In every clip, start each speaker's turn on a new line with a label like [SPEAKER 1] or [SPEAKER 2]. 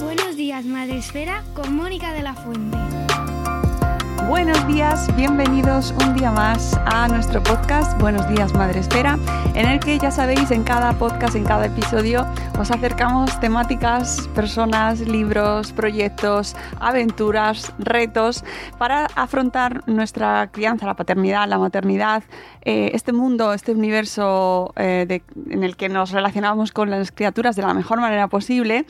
[SPEAKER 1] Buenos días, Madre Esfera, con Mónica de la Fuente.
[SPEAKER 2] Buenos días, bienvenidos un día más a nuestro podcast Buenos días Madre Espera, en el que ya sabéis en cada podcast, en cada episodio, os acercamos temáticas, personas, libros, proyectos, aventuras, retos para afrontar nuestra crianza, la paternidad, la maternidad, eh, este mundo, este universo eh, en el que nos relacionamos con las criaturas de la mejor manera posible.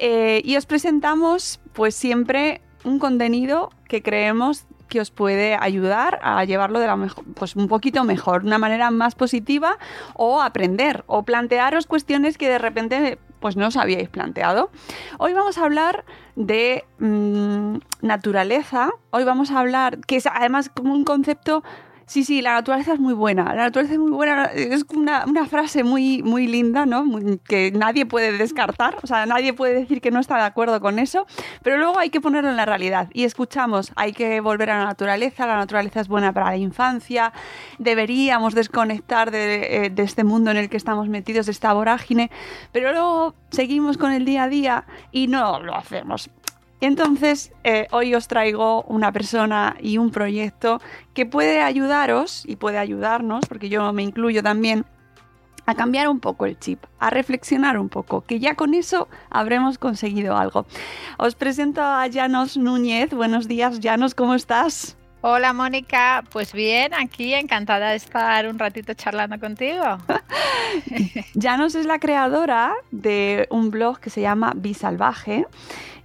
[SPEAKER 2] Eh, y os presentamos pues siempre un contenido que creemos que os puede ayudar a llevarlo de la mejor, pues un poquito mejor, una manera más positiva o aprender o plantearos cuestiones que de repente pues no os habíais planteado. Hoy vamos a hablar de mm, naturaleza. Hoy vamos a hablar, que es además como un concepto Sí, sí, la naturaleza es muy buena. La naturaleza es muy buena. Es una, una frase muy, muy linda, ¿no? Muy- que nadie puede descartar. O sea, nadie puede decir que no está de acuerdo con eso. Pero luego hay que ponerlo en la realidad. Y escuchamos, hay que volver a la naturaleza. La naturaleza es buena para la infancia. Deberíamos desconectar de, eh, de este mundo en el que estamos metidos, de esta vorágine. Pero luego seguimos con el día a día y no lo hacemos. Y entonces eh, hoy os traigo una persona y un proyecto que puede ayudaros y puede ayudarnos, porque yo me incluyo también, a cambiar un poco el chip, a reflexionar un poco, que ya con eso habremos conseguido algo. Os presento a Janos Núñez. Buenos días, Janos, ¿cómo estás?
[SPEAKER 3] Hola Mónica, pues bien, aquí encantada de estar un ratito charlando contigo.
[SPEAKER 2] Janos es la creadora de un blog que se llama Bisalvaje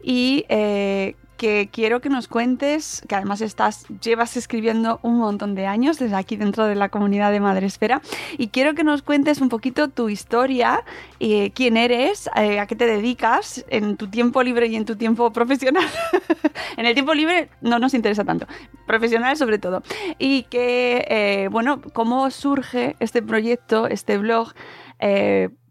[SPEAKER 2] y eh, que quiero que nos cuentes, que además estás, llevas escribiendo un montón de años desde aquí dentro de la comunidad de Madresfera y quiero que nos cuentes un poquito tu historia, eh, quién eres, eh, a qué te dedicas en tu tiempo libre y en tu tiempo profesional. en el tiempo libre no nos interesa tanto, profesional sobre todo. Y que, bueno, cómo surge este proyecto, este blog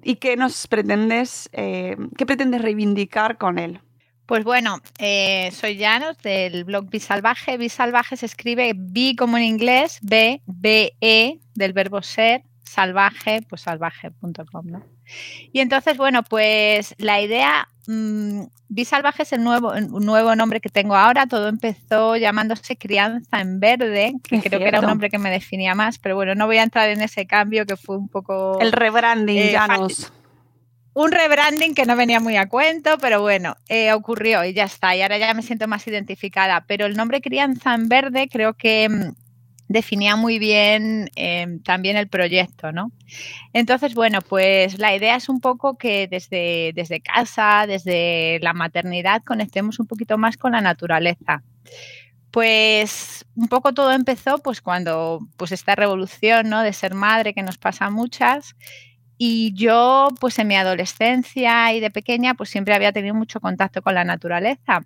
[SPEAKER 2] y qué nos pretendes, qué pretendes reivindicar con él.
[SPEAKER 3] Pues bueno, eh, soy Janos del blog Bisalvaje. Bisalvaje se escribe bi como en inglés, B, B, E del verbo ser, salvaje, pues salvaje.com, ¿no? Y entonces, bueno, pues la idea, mmm, Bisalvaje es el nuevo, un nuevo nombre que tengo ahora. Todo empezó llamándose Crianza en Verde, que
[SPEAKER 2] Es
[SPEAKER 3] creo que era un nombre que me definía más, pero bueno, no voy a entrar en ese cambio que fue un poco...
[SPEAKER 2] El rebranding,
[SPEAKER 3] Eh,
[SPEAKER 2] Janos.
[SPEAKER 3] Un rebranding que no venía muy a cuento, pero bueno, eh, ocurrió y ya está. Y ahora ya me siento más identificada. Pero el nombre Crianza en Verde creo que mm, definía muy bien eh, también el proyecto, ¿no? Entonces, bueno, pues la idea es un poco que desde, desde casa, desde la maternidad, conectemos un poquito más con la naturaleza. Pues un poco todo empezó pues cuando pues esta revolución ¿no? de ser madre que nos pasa a muchas y yo pues en mi adolescencia y de pequeña pues siempre había tenido mucho contacto con la naturaleza.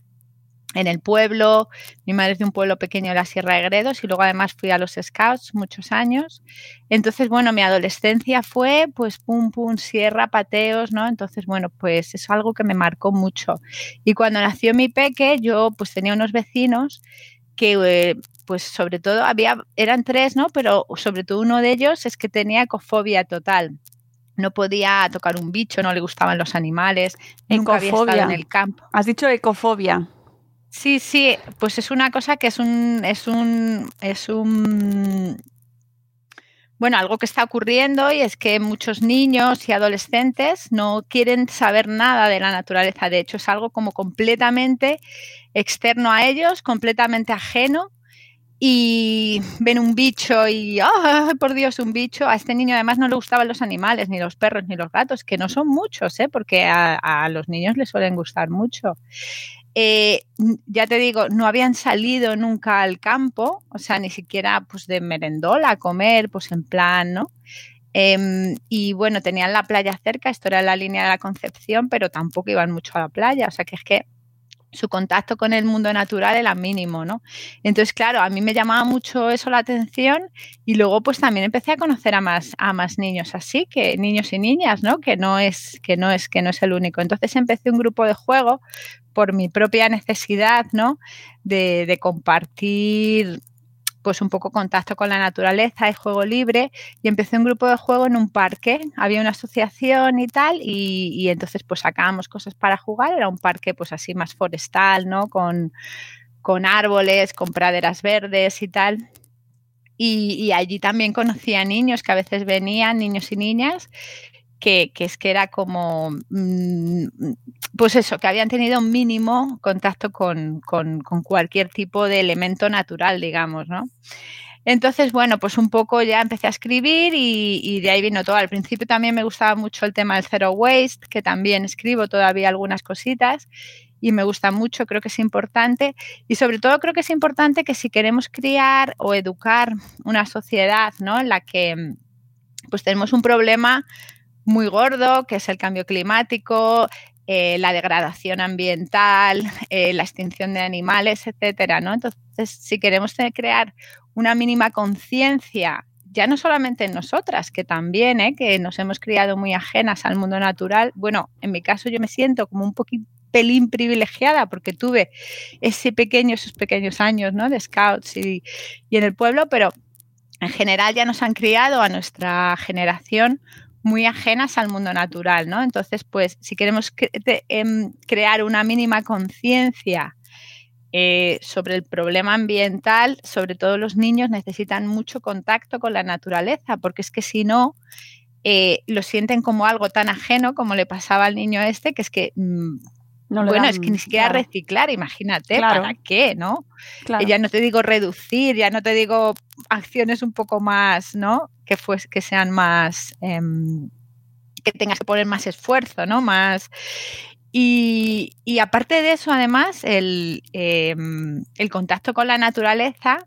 [SPEAKER 3] En el pueblo, mi madre es de un pueblo pequeño de la Sierra de Gredos y luego además fui a los Scouts muchos años. Entonces, bueno, mi adolescencia fue pues pum, pum, sierra, pateos, ¿no? Entonces, bueno, pues es algo que me marcó mucho. Y cuando nació mi peque, yo pues tenía unos vecinos que eh, pues sobre todo había, eran tres, ¿no? Pero sobre todo uno de ellos es que tenía ecofobia total. No podía tocar un bicho, no le gustaban los animales, nunca había estado
[SPEAKER 2] Ecofobia.
[SPEAKER 3] en el campo.
[SPEAKER 2] Has dicho ecofobia.
[SPEAKER 3] Sí, sí, pues es una cosa que es un, es un, es un, bueno, algo que está ocurriendo y es que muchos niños y adolescentes no quieren saber nada de la naturaleza. De hecho, es algo como completamente externo a ellos, completamente ajeno y ven un bicho y, ¡oh, por Dios, un bicho! A este niño además no le gustaban los animales, ni los perros, ni los gatos, que no son muchos, ¿eh? porque a, los niños les suelen gustar mucho. Eh, ya te digo, no habían salido nunca al campo, o sea, ni siquiera pues de merendola a comer, pues en plan, ¿no? Em, y bueno, tenían la playa cerca, esto era la línea de la Concepción, pero tampoco iban mucho a la playa, o sea que es que su contacto con el mundo natural era mínimo, ¿no? Entonces, claro, a mí me llamaba mucho eso la atención y luego pues también empecé a conocer a más, a más niños así, que niños y niñas, ¿no? Que no es, que no es, que no es el único. Entonces empecé un grupo de juego por mi propia necesidad, ¿no? De, de compartir pues un poco contacto con la naturaleza y juego libre y empecé un grupo de juego en un parque, había una asociación y tal y, entonces pues sacábamos cosas para jugar, era un parque pues así más forestal, ¿no? Con, con árboles, con praderas verdes y tal. Y, y, allí también conocía niños que a veces venían, niños y niñas, que, es que era como, mm, pues eso, que habían tenido un mínimo contacto con, con, con, cualquier tipo de elemento natural, digamos, ¿no? Entonces, bueno, pues un poco ya empecé a escribir y, y, de ahí vino todo. Al principio también me gustaba mucho el tema del zero waste, que también escribo todavía algunas cositas y me gusta mucho, creo que es importante y sobre todo creo que es importante que si queremos criar o educar una sociedad, ¿no? En la que pues tenemos un problema muy gordo, que es el cambio climático, eh, la degradación ambiental, eh, la extinción de animales, etcétera, ¿no? Entonces, si queremos crear una mínima conciencia, ya no solamente en nosotras, que también, ¿eh? que nos hemos criado muy ajenas al mundo natural, bueno, en mi caso yo me siento como un poquito pelín privilegiada porque tuve ese pequeño, esos pequeños años ¿no? de scouts y, y en el pueblo, pero en general ya nos han criado a nuestra generación muy ajenas al mundo natural, ¿no? Entonces, pues, si queremos em, crear una mínima conciencia eh, sobre el problema ambiental, sobre todo los niños necesitan mucho contacto con la naturaleza, porque es que si no, eh, lo sienten como algo tan ajeno como le pasaba al niño este, que es que mmm, no bueno, dan, es que ni siquiera claro. reciclar, imagínate, claro. ¿para qué, no? Claro. Ya no te digo reducir, ya no te digo acciones un poco más, ¿no? Que, pues, que sean más, eh, que tengas que poner más esfuerzo, ¿no? Más... Y, y aparte de eso, además, el, eh, el contacto con la naturaleza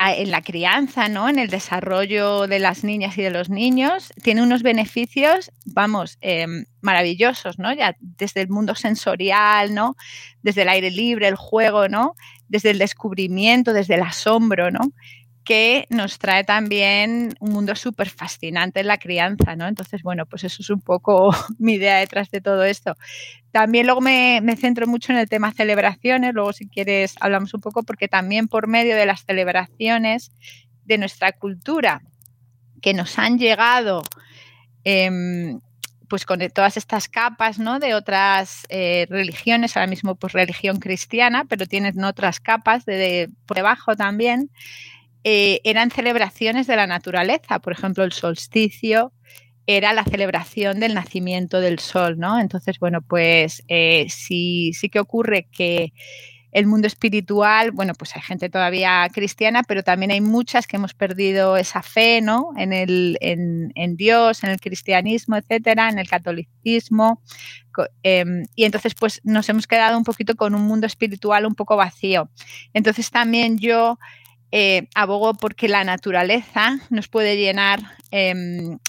[SPEAKER 3] en la crianza, ¿no? En el desarrollo de las niñas y de los niños, tiene unos beneficios, vamos, eh, maravillosos, ¿no? Ya desde el mundo sensorial, ¿no? Desde el aire libre, el juego, ¿no? Desde el descubrimiento, desde el asombro, ¿no? Que nos trae también un mundo súper fascinante en la crianza, ¿no? Entonces, bueno, pues eso es un poco mi idea detrás de todo esto. También luego me, me, centro mucho en el tema celebraciones, luego si quieres hablamos un poco, porque también por medio de las celebraciones de nuestra cultura que nos han llegado, eh, pues con todas estas capas, ¿no? De otras eh, religiones, ahora mismo pues religión cristiana, pero tienen otras capas de, de por debajo también, eh, eran celebraciones de la naturaleza. Por ejemplo, el solsticio era la celebración del nacimiento del sol, ¿no? Entonces, bueno, pues eh, sí, sí que ocurre que el mundo espiritual, bueno, pues hay gente todavía cristiana, pero también hay muchas que hemos perdido esa fe, ¿no? En, el, en, Dios, en el cristianismo, etcétera, en el catolicismo. Eh, y entonces, pues nos hemos quedado un poquito con un mundo espiritual un poco vacío. Entonces, también yo eh, abogo porque la naturaleza nos puede llenar eh,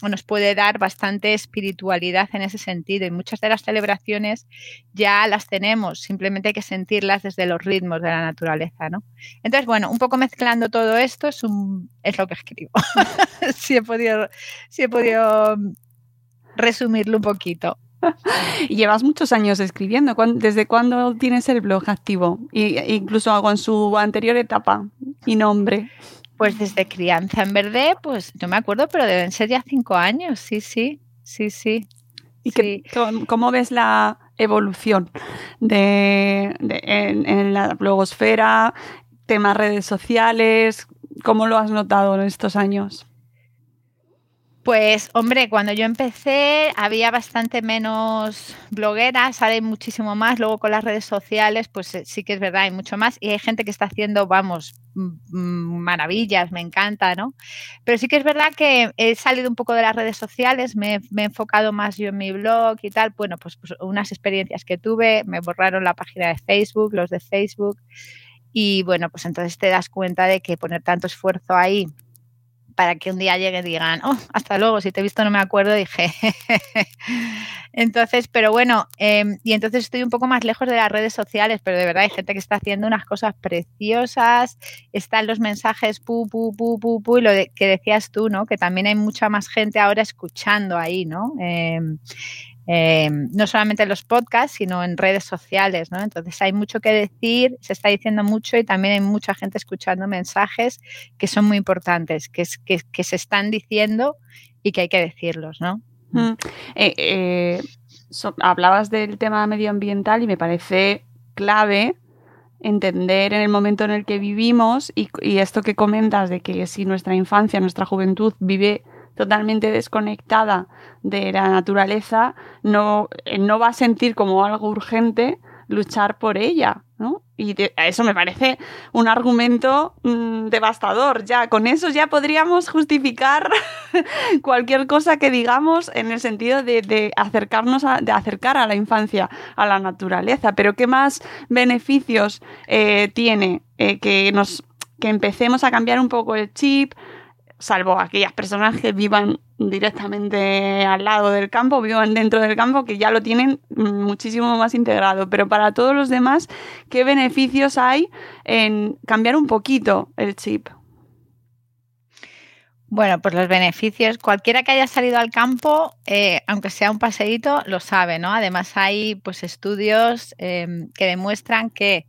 [SPEAKER 3] o nos puede dar bastante espiritualidad en ese sentido y muchas de las celebraciones ya las tenemos, simplemente hay que sentirlas desde los ritmos de la naturaleza, ¿no? Entonces, bueno, un poco mezclando todo esto es, es lo que escribo. si, he podido, si he podido resumirlo un poquito.
[SPEAKER 4] y llevas muchos años escribiendo. ¿Desde cuándo tienes el blog activo? Y, incluso algo en su anterior etapa y nombre.
[SPEAKER 3] Pues desde Crianza en Verde, pues no me acuerdo, pero deben ser ya cinco años, sí, sí, sí, sí.
[SPEAKER 4] ¿Y sí. Que, cómo ves la
[SPEAKER 2] evolución de, en, la blogosfera, temas redes sociales? ¿Cómo lo has notado en estos años?
[SPEAKER 3] Pues hombre, cuando yo empecé había bastante menos blogueras, ahora hay muchísimo más, luego con las redes sociales pues eh, sí que es verdad, hay mucho más. Y hay gente que está haciendo, vamos, maravillas, me encanta, ¿no? Pero sí que es verdad que he salido un poco de las redes sociales, me, he enfocado más yo en mi blog y tal, bueno, pues, pues unas experiencias que tuve, me borraron la página de Facebook, los de Facebook. Y bueno, pues entonces te das cuenta de que poner tanto esfuerzo ahí para que un día llegue y digan, oh, hasta luego, si te he visto no me acuerdo, dije. entonces, pero bueno, em, y entonces estoy un poco más lejos de las redes sociales, pero de verdad hay gente que está haciendo unas cosas preciosas, están los mensajes pu, pu, pu, pu, pu, y lo que decías tú, ¿no? Que también hay mucha más gente ahora escuchando ahí, ¿no? Em, eh, no solamente en los podcasts, sino en redes sociales, ¿no? Entonces hay mucho que decir, se está diciendo mucho y también hay mucha gente escuchando mensajes que son muy importantes, que, que, se están diciendo y que hay que decirlos, ¿no?
[SPEAKER 2] Mm. Eh, eh, hablabas del tema medioambiental y me parece clave entender en el momento en el que vivimos y, y, esto que comentas de que si nuestra infancia, nuestra juventud vive totalmente desconectada de la naturaleza, no, no va a sentir como algo urgente luchar por ella, ¿no? Y eso me parece un argumento mm, devastador. Ya, con eso ya podríamos justificar cualquier cosa que digamos en el sentido de, acercarnos a, de acercar a la infancia a la naturaleza. Pero ¿qué más beneficios eh, tiene eh, que nos que empecemos a cambiar un poco el chip, salvo aquellas personas que vivan directamente al lado del campo, vivan dentro del campo, que ya lo tienen muchísimo más integrado. Pero para todos los demás, ¿qué beneficios hay en cambiar un poquito el chip?
[SPEAKER 3] Bueno, pues los beneficios, cualquiera que haya salido al campo, eh, aunque sea un paseíto, lo sabe, ¿no? Además hay pues estudios em, que demuestran que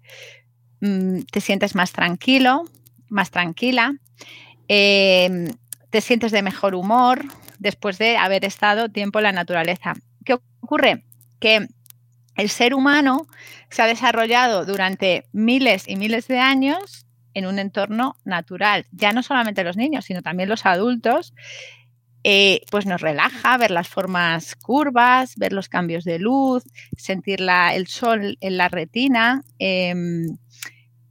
[SPEAKER 3] mm, te sientes más tranquilo, más tranquila, Em, te sientes de mejor humor después de haber estado tiempo en la naturaleza. ¿Qué ocurre? Que el ser humano se ha desarrollado durante miles y miles de años en un entorno natural. Ya no solamente los niños, sino también los adultos. Eh, pues nos relaja ver las formas curvas, ver los cambios de luz, sentir el sol en la retina. Em,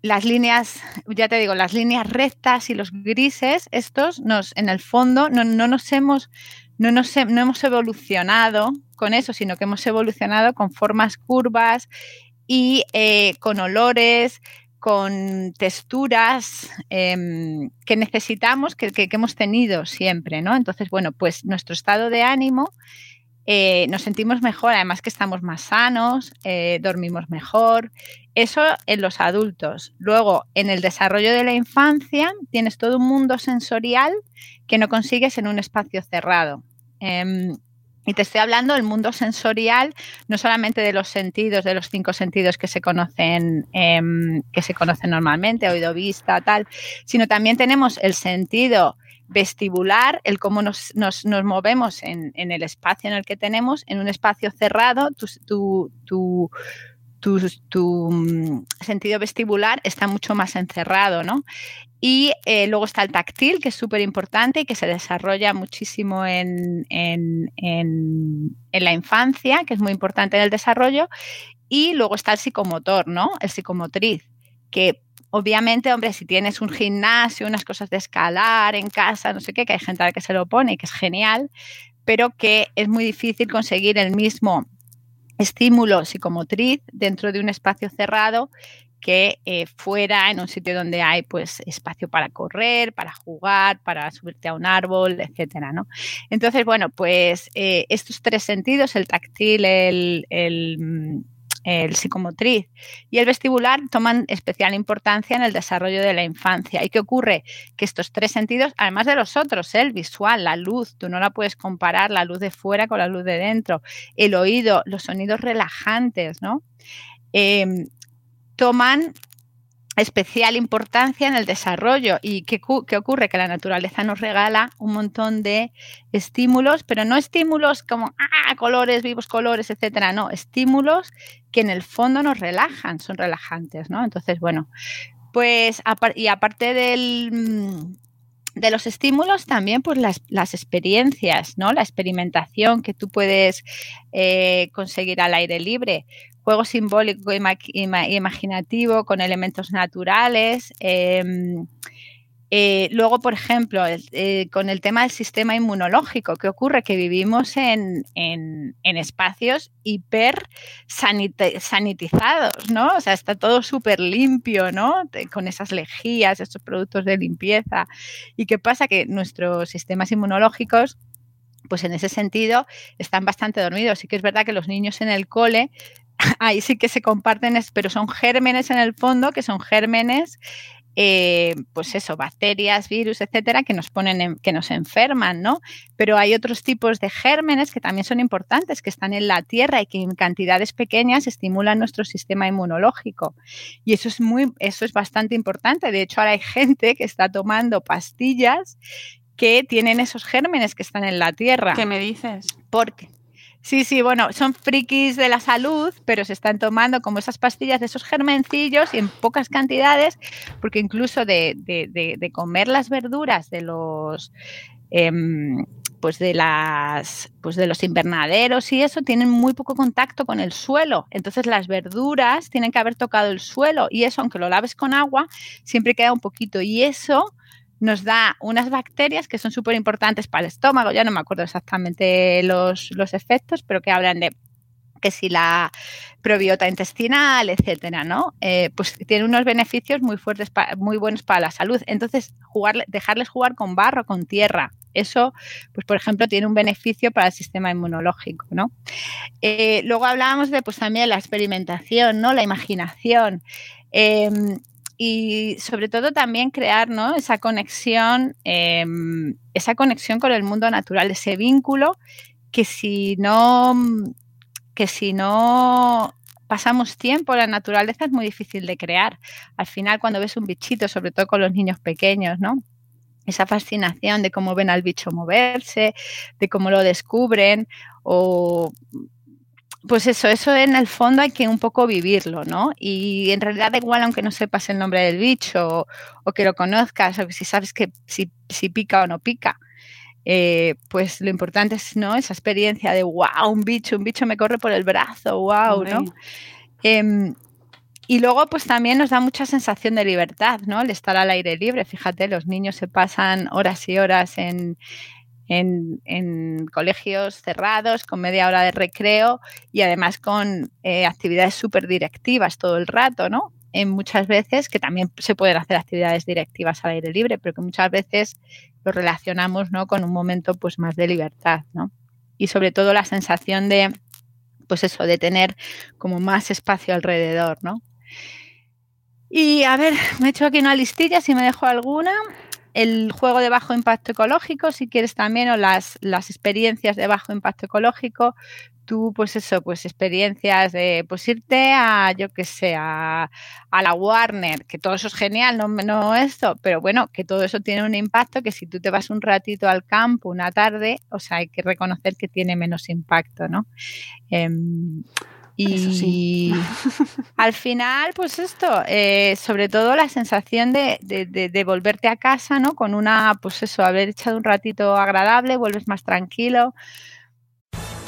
[SPEAKER 3] las líneas, ya te digo, las líneas rectas y los grises, estos nos, en el fondo, no, nos hemos, no, nos, no hemos evolucionado con eso, sino que hemos evolucionado con formas curvas y eh, con olores, con texturas em, que necesitamos, que, que, hemos tenido siempre, ¿no? Entonces, bueno, pues nuestro estado de ánimo eh, nos sentimos mejor, además que estamos más sanos, eh, dormimos mejor. Eso en los adultos. Luego, en el desarrollo de la infancia, tienes todo un mundo sensorial que no consigues en un espacio cerrado. Em, y te estoy hablando del mundo sensorial, no solamente de los sentidos, de los cinco sentidos que se conocen, em, que se conocen normalmente, oído, vista, tal, sino también tenemos el sentido vestibular, el cómo nos, movemos en, el espacio en el que tenemos, en un espacio cerrado, tu, tu, mm, sentido vestibular está mucho más encerrado, ¿no? Y eh, luego está el táctil, que es súper importante y que se desarrolla muchísimo en, en, la infancia, que es muy importante en el desarrollo. Y luego está el psicomotor, ¿no? El psicomotriz, que Obviamente, hombre, si tienes un gimnasio, unas cosas de escalar en casa, no sé qué, que hay gente a la que se lo pone y que es genial, pero que es muy difícil conseguir el mismo estímulo psicomotriz dentro de un espacio cerrado que eh, fuera en un sitio donde hay pues espacio para correr, para jugar, para subirte a un árbol, etcétera, ¿no? Entonces, bueno, pues eh, estos tres sentidos, el táctil, el, el, el psicomotriz y el vestibular toman especial importancia en el desarrollo de la infancia. ¿Y qué ocurre? Que estos tres sentidos, además de los otros, ¿eh? el visual, la luz, tú no la puedes comparar la luz de fuera con la luz de dentro, el oído, los sonidos relajantes, ¿no? Em, toman especial importancia en el desarrollo. ¿Y qué, ocurre? Que la naturaleza nos regala un montón de estímulos, pero no estímulos como ah, colores, vivos colores, etcétera, no, estímulos que en el fondo nos relajan, son relajantes, ¿no? Entonces, bueno, pues y aparte del, mm, de los estímulos también pues las, las, experiencias, ¿no? La experimentación que tú puedes eh, conseguir al aire libre juego simbólico y imaginativo con elementos naturales. Em, eh, luego, por ejemplo, eh, con el tema del sistema inmunológico, ¿qué ocurre? Que vivimos en, espacios hiper sanitizados, ¿no? O sea, está todo súper limpio, ¿no? Con esas lejías, esos productos de limpieza. ¿Y qué pasa? Que nuestros sistemas inmunológicos pues en ese sentido están bastante dormidos. Sí que es verdad que los niños en el cole ahí sí que se comparten, pero son gérmenes en el fondo, que son gérmenes, eh, pues eso, bacterias, virus, etcétera, que nos ponen, que nos enferman, ¿no? Pero hay otros tipos de gérmenes que también son importantes, que están en la tierra y que en cantidades pequeñas estimulan nuestro sistema inmunológico. Y eso es muy, eso es bastante importante. De hecho, ahora hay gente que está tomando pastillas que tienen esos gérmenes que están en la tierra.
[SPEAKER 4] ¿Qué me dices?
[SPEAKER 3] Porque Sí, sí, bueno, son frikis de la salud, pero se están tomando como esas pastillas de esos germencillos y en pocas cantidades, porque incluso de, comer las verduras de los em, pues de las pues de los invernaderos y eso tienen muy poco contacto con el suelo. Entonces las verduras tienen que haber tocado el suelo y eso, aunque lo laves con agua, siempre queda un poquito. Y eso nos da unas bacterias que son súper importantes para el estómago, ya no me acuerdo exactamente los, efectos, pero que hablan de que si la probiota intestinal, etcétera, ¿no? Eh, pues tiene unos beneficios muy fuertes, muy buenos para la salud. Entonces, jugar, dejarles jugar con barro, con tierra, eso, pues por ejemplo, tiene un beneficio para el sistema inmunológico, ¿no? Eh, luego hablábamos de, pues también la experimentación, ¿no? La imaginación. Em, y sobre todo también crear ¿no? esa conexión, em, esa conexión con el mundo natural, ese vínculo que si no, que si no pasamos tiempo la naturaleza es muy difícil de crear. Al final, cuando ves un bichito, sobre todo con los niños pequeños, ¿no? Esa fascinación de cómo ven al bicho moverse, de cómo lo descubren, o pues eso, eso en el fondo hay que un poco vivirlo, ¿no? Y en realidad da igual aunque no sepas el nombre del bicho o, que lo conozcas o que si sabes que si, pica o no pica. Eh, pues lo importante es ¿no? esa experiencia de wow, un bicho, un bicho me corre por el brazo, wow, ¿no? Em, y luego, pues también nos da mucha sensación de libertad, ¿no? El estar al aire libre. Fíjate, los niños se pasan horas y horas en, en, colegios cerrados, con media hora de recreo y además con eh, actividades súper directivas todo el rato, ¿no? En muchas veces, que también se pueden hacer actividades directivas al aire libre, pero que muchas veces lo relacionamos ¿no? con un momento pues más de libertad, ¿no? Y sobre todo la sensación de, pues eso, de tener como más espacio alrededor, ¿no? Y a ver, me he hecho aquí una listilla, si me dejo alguna el juego de bajo impacto ecológico, si quieres también, o las, las experiencias de bajo impacto ecológico, tú, pues eso, pues experiencias de, pues irte a, yo que sé, a, la Warner, que todo eso es genial, no, no esto, pero bueno, que todo eso tiene un impacto que si tú te vas un ratito al campo, una tarde, o sea, hay que reconocer que tiene menos impacto, ¿no? Y al final, pues esto, eh, sobre todo la sensación de, de, de, volverte a casa, ¿no? Con una, pues eso, haber echado un ratito agradable, vuelves más tranquilo,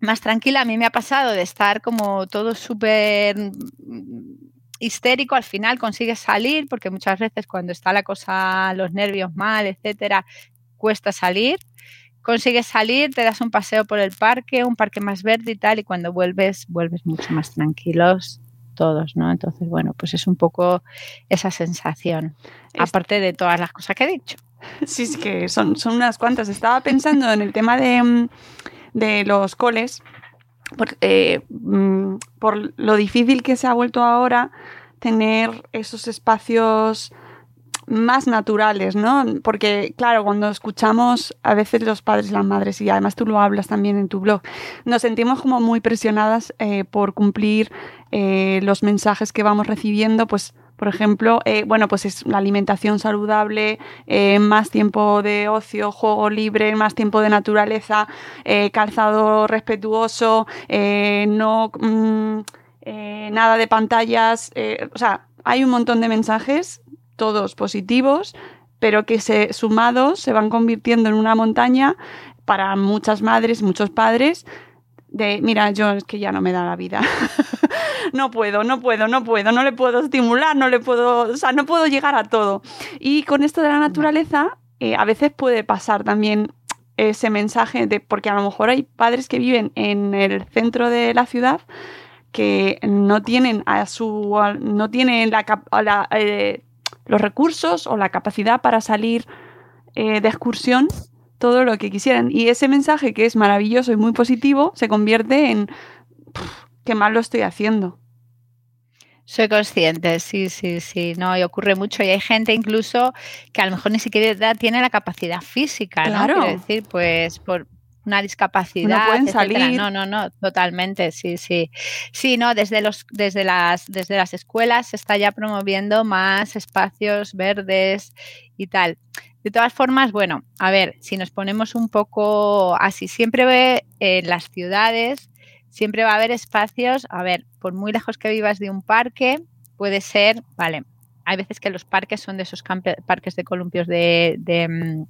[SPEAKER 3] más tranquila. A mí me ha pasado de estar como todo súper histérico, al final consigues salir, porque muchas veces cuando está la cosa, los nervios mal, etcétera, cuesta salir. Consigues salir, te das un paseo por el parque, un parque más verde y tal, y cuando vuelves, vuelves mucho más tranquilos, todos, ¿no? Entonces, bueno, pues es un poco esa sensación, aparte de todas las cosas que he dicho.
[SPEAKER 2] Sí, es que son, son unas cuantas. Estaba pensando en el tema de, mm, de los coles, por, eh, mm, por lo difícil que se ha vuelto ahora tener esos espacios más naturales, ¿no? Porque, claro, cuando escuchamos a veces los padres las madres, y además tú lo hablas también en tu blog, nos sentimos como muy presionadas eh, por cumplir eh, los mensajes que vamos recibiendo, pues por ejemplo, eh, bueno, pues es la alimentación saludable, más tiempo de ocio, juego libre, más tiempo de naturaleza, calzado respetuoso, no mm, nada de pantallas, o sea, hay un montón de mensajes todos positivos, pero que sumados se van convirtiendo en una montaña para muchas madres, muchos padres, de, mira, yo es que ya no me da la vida. no puedo, no puedo, no puedo, no le puedo estimular, no le puedo, o sea, no puedo llegar a todo. Y con esto de la naturaleza, eh, a veces puede pasar también ese mensaje de, porque a lo mejor hay padres que viven en el centro de la ciudad que no tienen a su, no tienen la, eh, los recursos o la capacidad para salir eh, de excursión todo lo que quisieran. Y ese mensaje que es maravilloso y muy positivo se convierte en qué mal lo estoy haciendo.
[SPEAKER 3] Soy consciente, sí, sí, sí, no, y ocurre mucho. Y hay gente incluso que a lo mejor ni siquiera tiene la capacidad física, claro. ¿no? Quiero decir, pues por, una discapacidad.
[SPEAKER 2] No pueden salir.
[SPEAKER 3] No, no, no, totalmente, sí, sí. Sí, no, desde, los, desde, las, desde las escuelas se está ya promoviendo más espacios verdes y tal. De todas formas, bueno, a ver, si nos ponemos un poco así, siempre ve en las ciudades, siempre va a haber espacios, a ver, por muy lejos que vivas de un parque, puede ser, vale, hay veces que los parques son de esos parques de columpios de, de mm,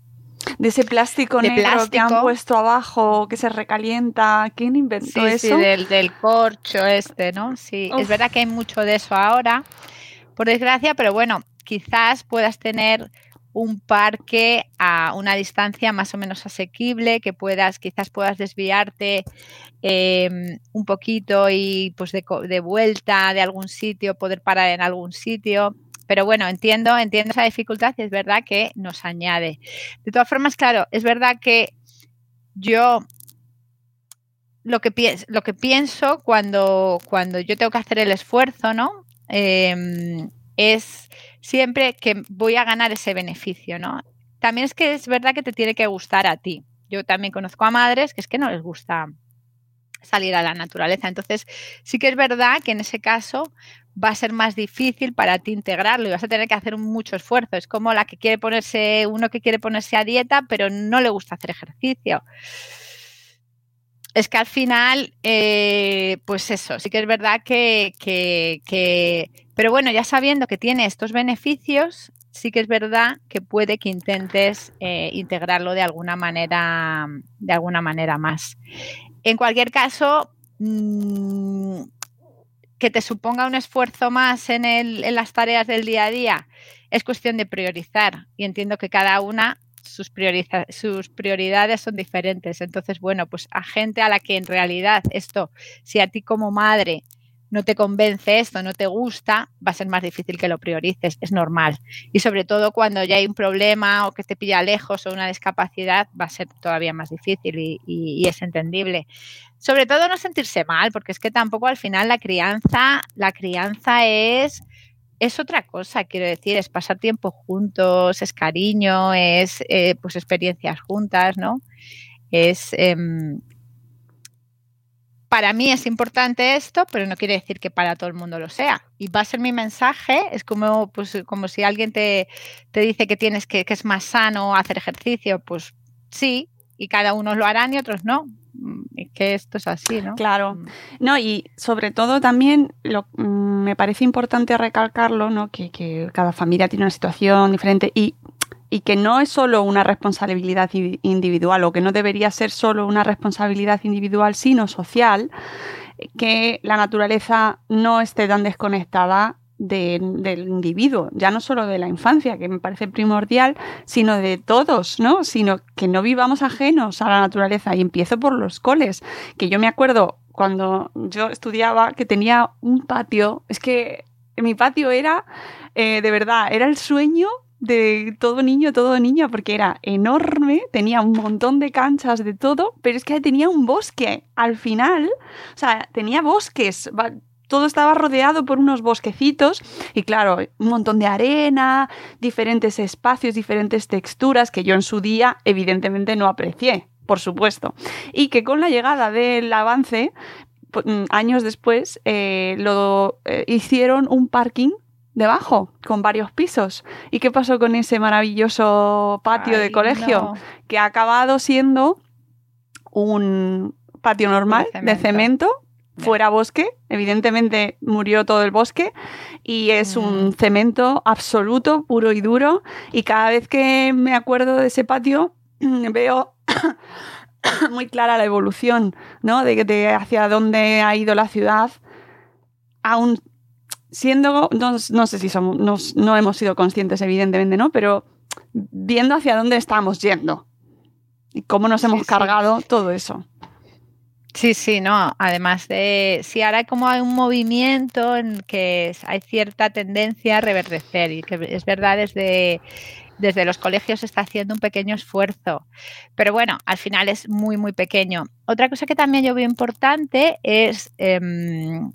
[SPEAKER 2] de ese plástico negro que han puesto abajo, que se recalienta. ¿Quién inventó eso?
[SPEAKER 3] Sí, del, del, corcho este, ¿no? Sí, es verdad que hay mucho de eso ahora, por desgracia, pero bueno, quizás puedas tener un parque a una distancia más o menos asequible, que puedas, quizás puedas desviarte em, un poquito y pues de, vuelta de algún sitio, poder parar en algún sitio. Pero bueno, entiendo, entiendo esa dificultad y es verdad que nos añade. De todas formas, claro, es verdad que yo lo que, pienso, lo que pienso cuando, cuando yo tengo que hacer el esfuerzo, ¿no? Em, es siempre que voy a ganar ese beneficio, ¿no? También es que es verdad que te tiene que gustar a ti. Yo también conozco a madres que es que no les gusta salir a la naturaleza. Entonces, sí que es verdad que en ese caso va a ser más difícil para ti integrarlo y vas a tener que hacer mucho esfuerzo. Es como la que quiere ponerse, uno que quiere ponerse a dieta, pero no le gusta hacer ejercicio. Es que al final, eh, pues eso, sí que es verdad que, pero bueno, ya sabiendo que tiene estos beneficios, sí que es verdad que puede que intentes eh, integrarlo de alguna manera, de alguna manera más. En cualquier caso, mm, que te suponga un esfuerzo más en las tareas del día a día, es cuestión de priorizar. Y entiendo que cada una sus, sus prioridades son diferentes. Entonces, bueno, pues a gente a la que en realidad esto, si a ti como madre no te convence esto, no te gusta, va a ser más difícil que lo priorices, es normal. Y sobre todo cuando ya hay un problema o que te pilla lejos o una discapacidad, va a ser todavía más difícil y, y es entendible sobre todo no sentirse mal, porque es que tampoco al final la crianza, la crianza es, es otra cosa, quiero decir, es pasar tiempo juntos, es cariño, es eh, pues experiencias juntas, ¿no? Es em, para mí es importante esto, pero no quiere decir que para todo el mundo lo sea. Y va a ser mi mensaje, es como, pues, como si alguien te, te dice que tienes que, que es más sano hacer ejercicio, pues sí, y cada uno lo harán y otros no. Es que esto es así, ¿no?
[SPEAKER 2] Claro. Mm. No, y sobre todo también lo, mm, me parece importante recalcarlo, ¿no? Que, que, cada familia tiene una situación diferente y, y que no es solo una responsabilidad individual o que no debería ser solo una responsabilidad individual, sino social, que la naturaleza no esté tan desconectada del individuo, ya no solo de la infancia, que me parece primordial, sino de todos, ¿no? Sino que no vivamos ajenos a la naturaleza. Y empiezo por los coles, que yo me acuerdo cuando yo estudiaba que tenía un patio, es que mi patio era, eh, de verdad, era el sueño de todo niño, todo niña, porque era enorme, tenía un montón de canchas de todo, pero es que tenía un bosque al final, o sea, tenía bosques, todo estaba rodeado por unos bosquecitos y claro, un montón de arena, diferentes espacios, diferentes texturas que yo en su día evidentemente no aprecié, por supuesto. Y que con la llegada del avance, mm, años después, eh, lo eh, hicieron un parking debajo, con varios pisos. ¿Y qué pasó con ese maravilloso patio de colegio? Que ha acabado siendo un patio normal de cemento, fuera bosque. Evidentemente murió todo el bosque y es un cemento absoluto, puro y duro. Y cada vez que me acuerdo de ese patio, veo muy clara la evolución, ¿no? De, de hacia dónde ha ido la ciudad. Aún siendo, no, sé si somos, no, hemos sido conscientes, evidentemente, ¿no? Pero viendo hacia dónde estamos yendo y cómo nos hemos cargado todo eso.
[SPEAKER 3] Sí, sí, no. Además de, sí, ahora como hay un movimiento en que hay cierta tendencia a reverdecer y que es verdad desde desde los colegios se está haciendo un pequeño esfuerzo. Pero bueno, al final es muy, muy pequeño. Otra cosa que también yo veo importante es em,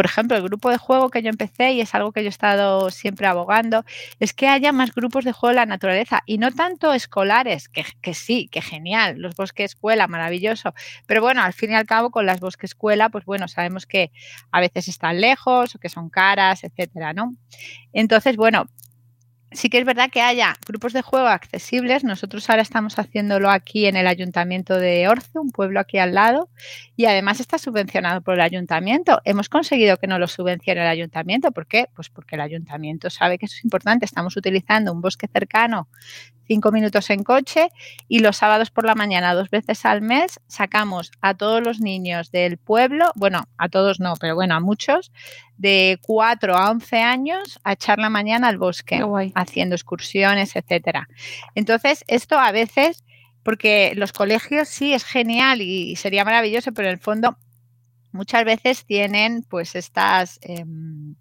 [SPEAKER 3] por ejemplo, el grupo de juego que yo empecé y es algo que yo he estado siempre abogando, es que haya más grupos de juego en la naturaleza y no tanto escolares, que, que sí, que genial, los bosques escuela, maravilloso, pero bueno, al fin y al cabo con las bosques escuela, pues bueno, sabemos que a veces están lejos o que son caras, etcétera, ¿no? Entonces, bueno, sí que es verdad que haya grupos de juego accesibles. Nosotros ahora estamos haciéndolo aquí en el Ayuntamiento de Orce, un pueblo aquí al lado, y además está subvencionado por el Ayuntamiento. Hemos conseguido que no lo subvencione el Ayuntamiento. ¿Por qué? Pues porque el Ayuntamiento sabe que eso es importante. Estamos utilizando un bosque cercano cinco minutos en coche y los sábados por la mañana, dos veces al mes, sacamos a todos los niños del pueblo, bueno, a todos no, pero bueno, a muchos, de 4 a 11 años a echar la mañana al bosque, haciendo excursiones, etcétera. Entonces, esto a veces, porque los colegios sí es genial y, sería maravilloso, pero en el fondo muchas veces tienen pues estas... Em,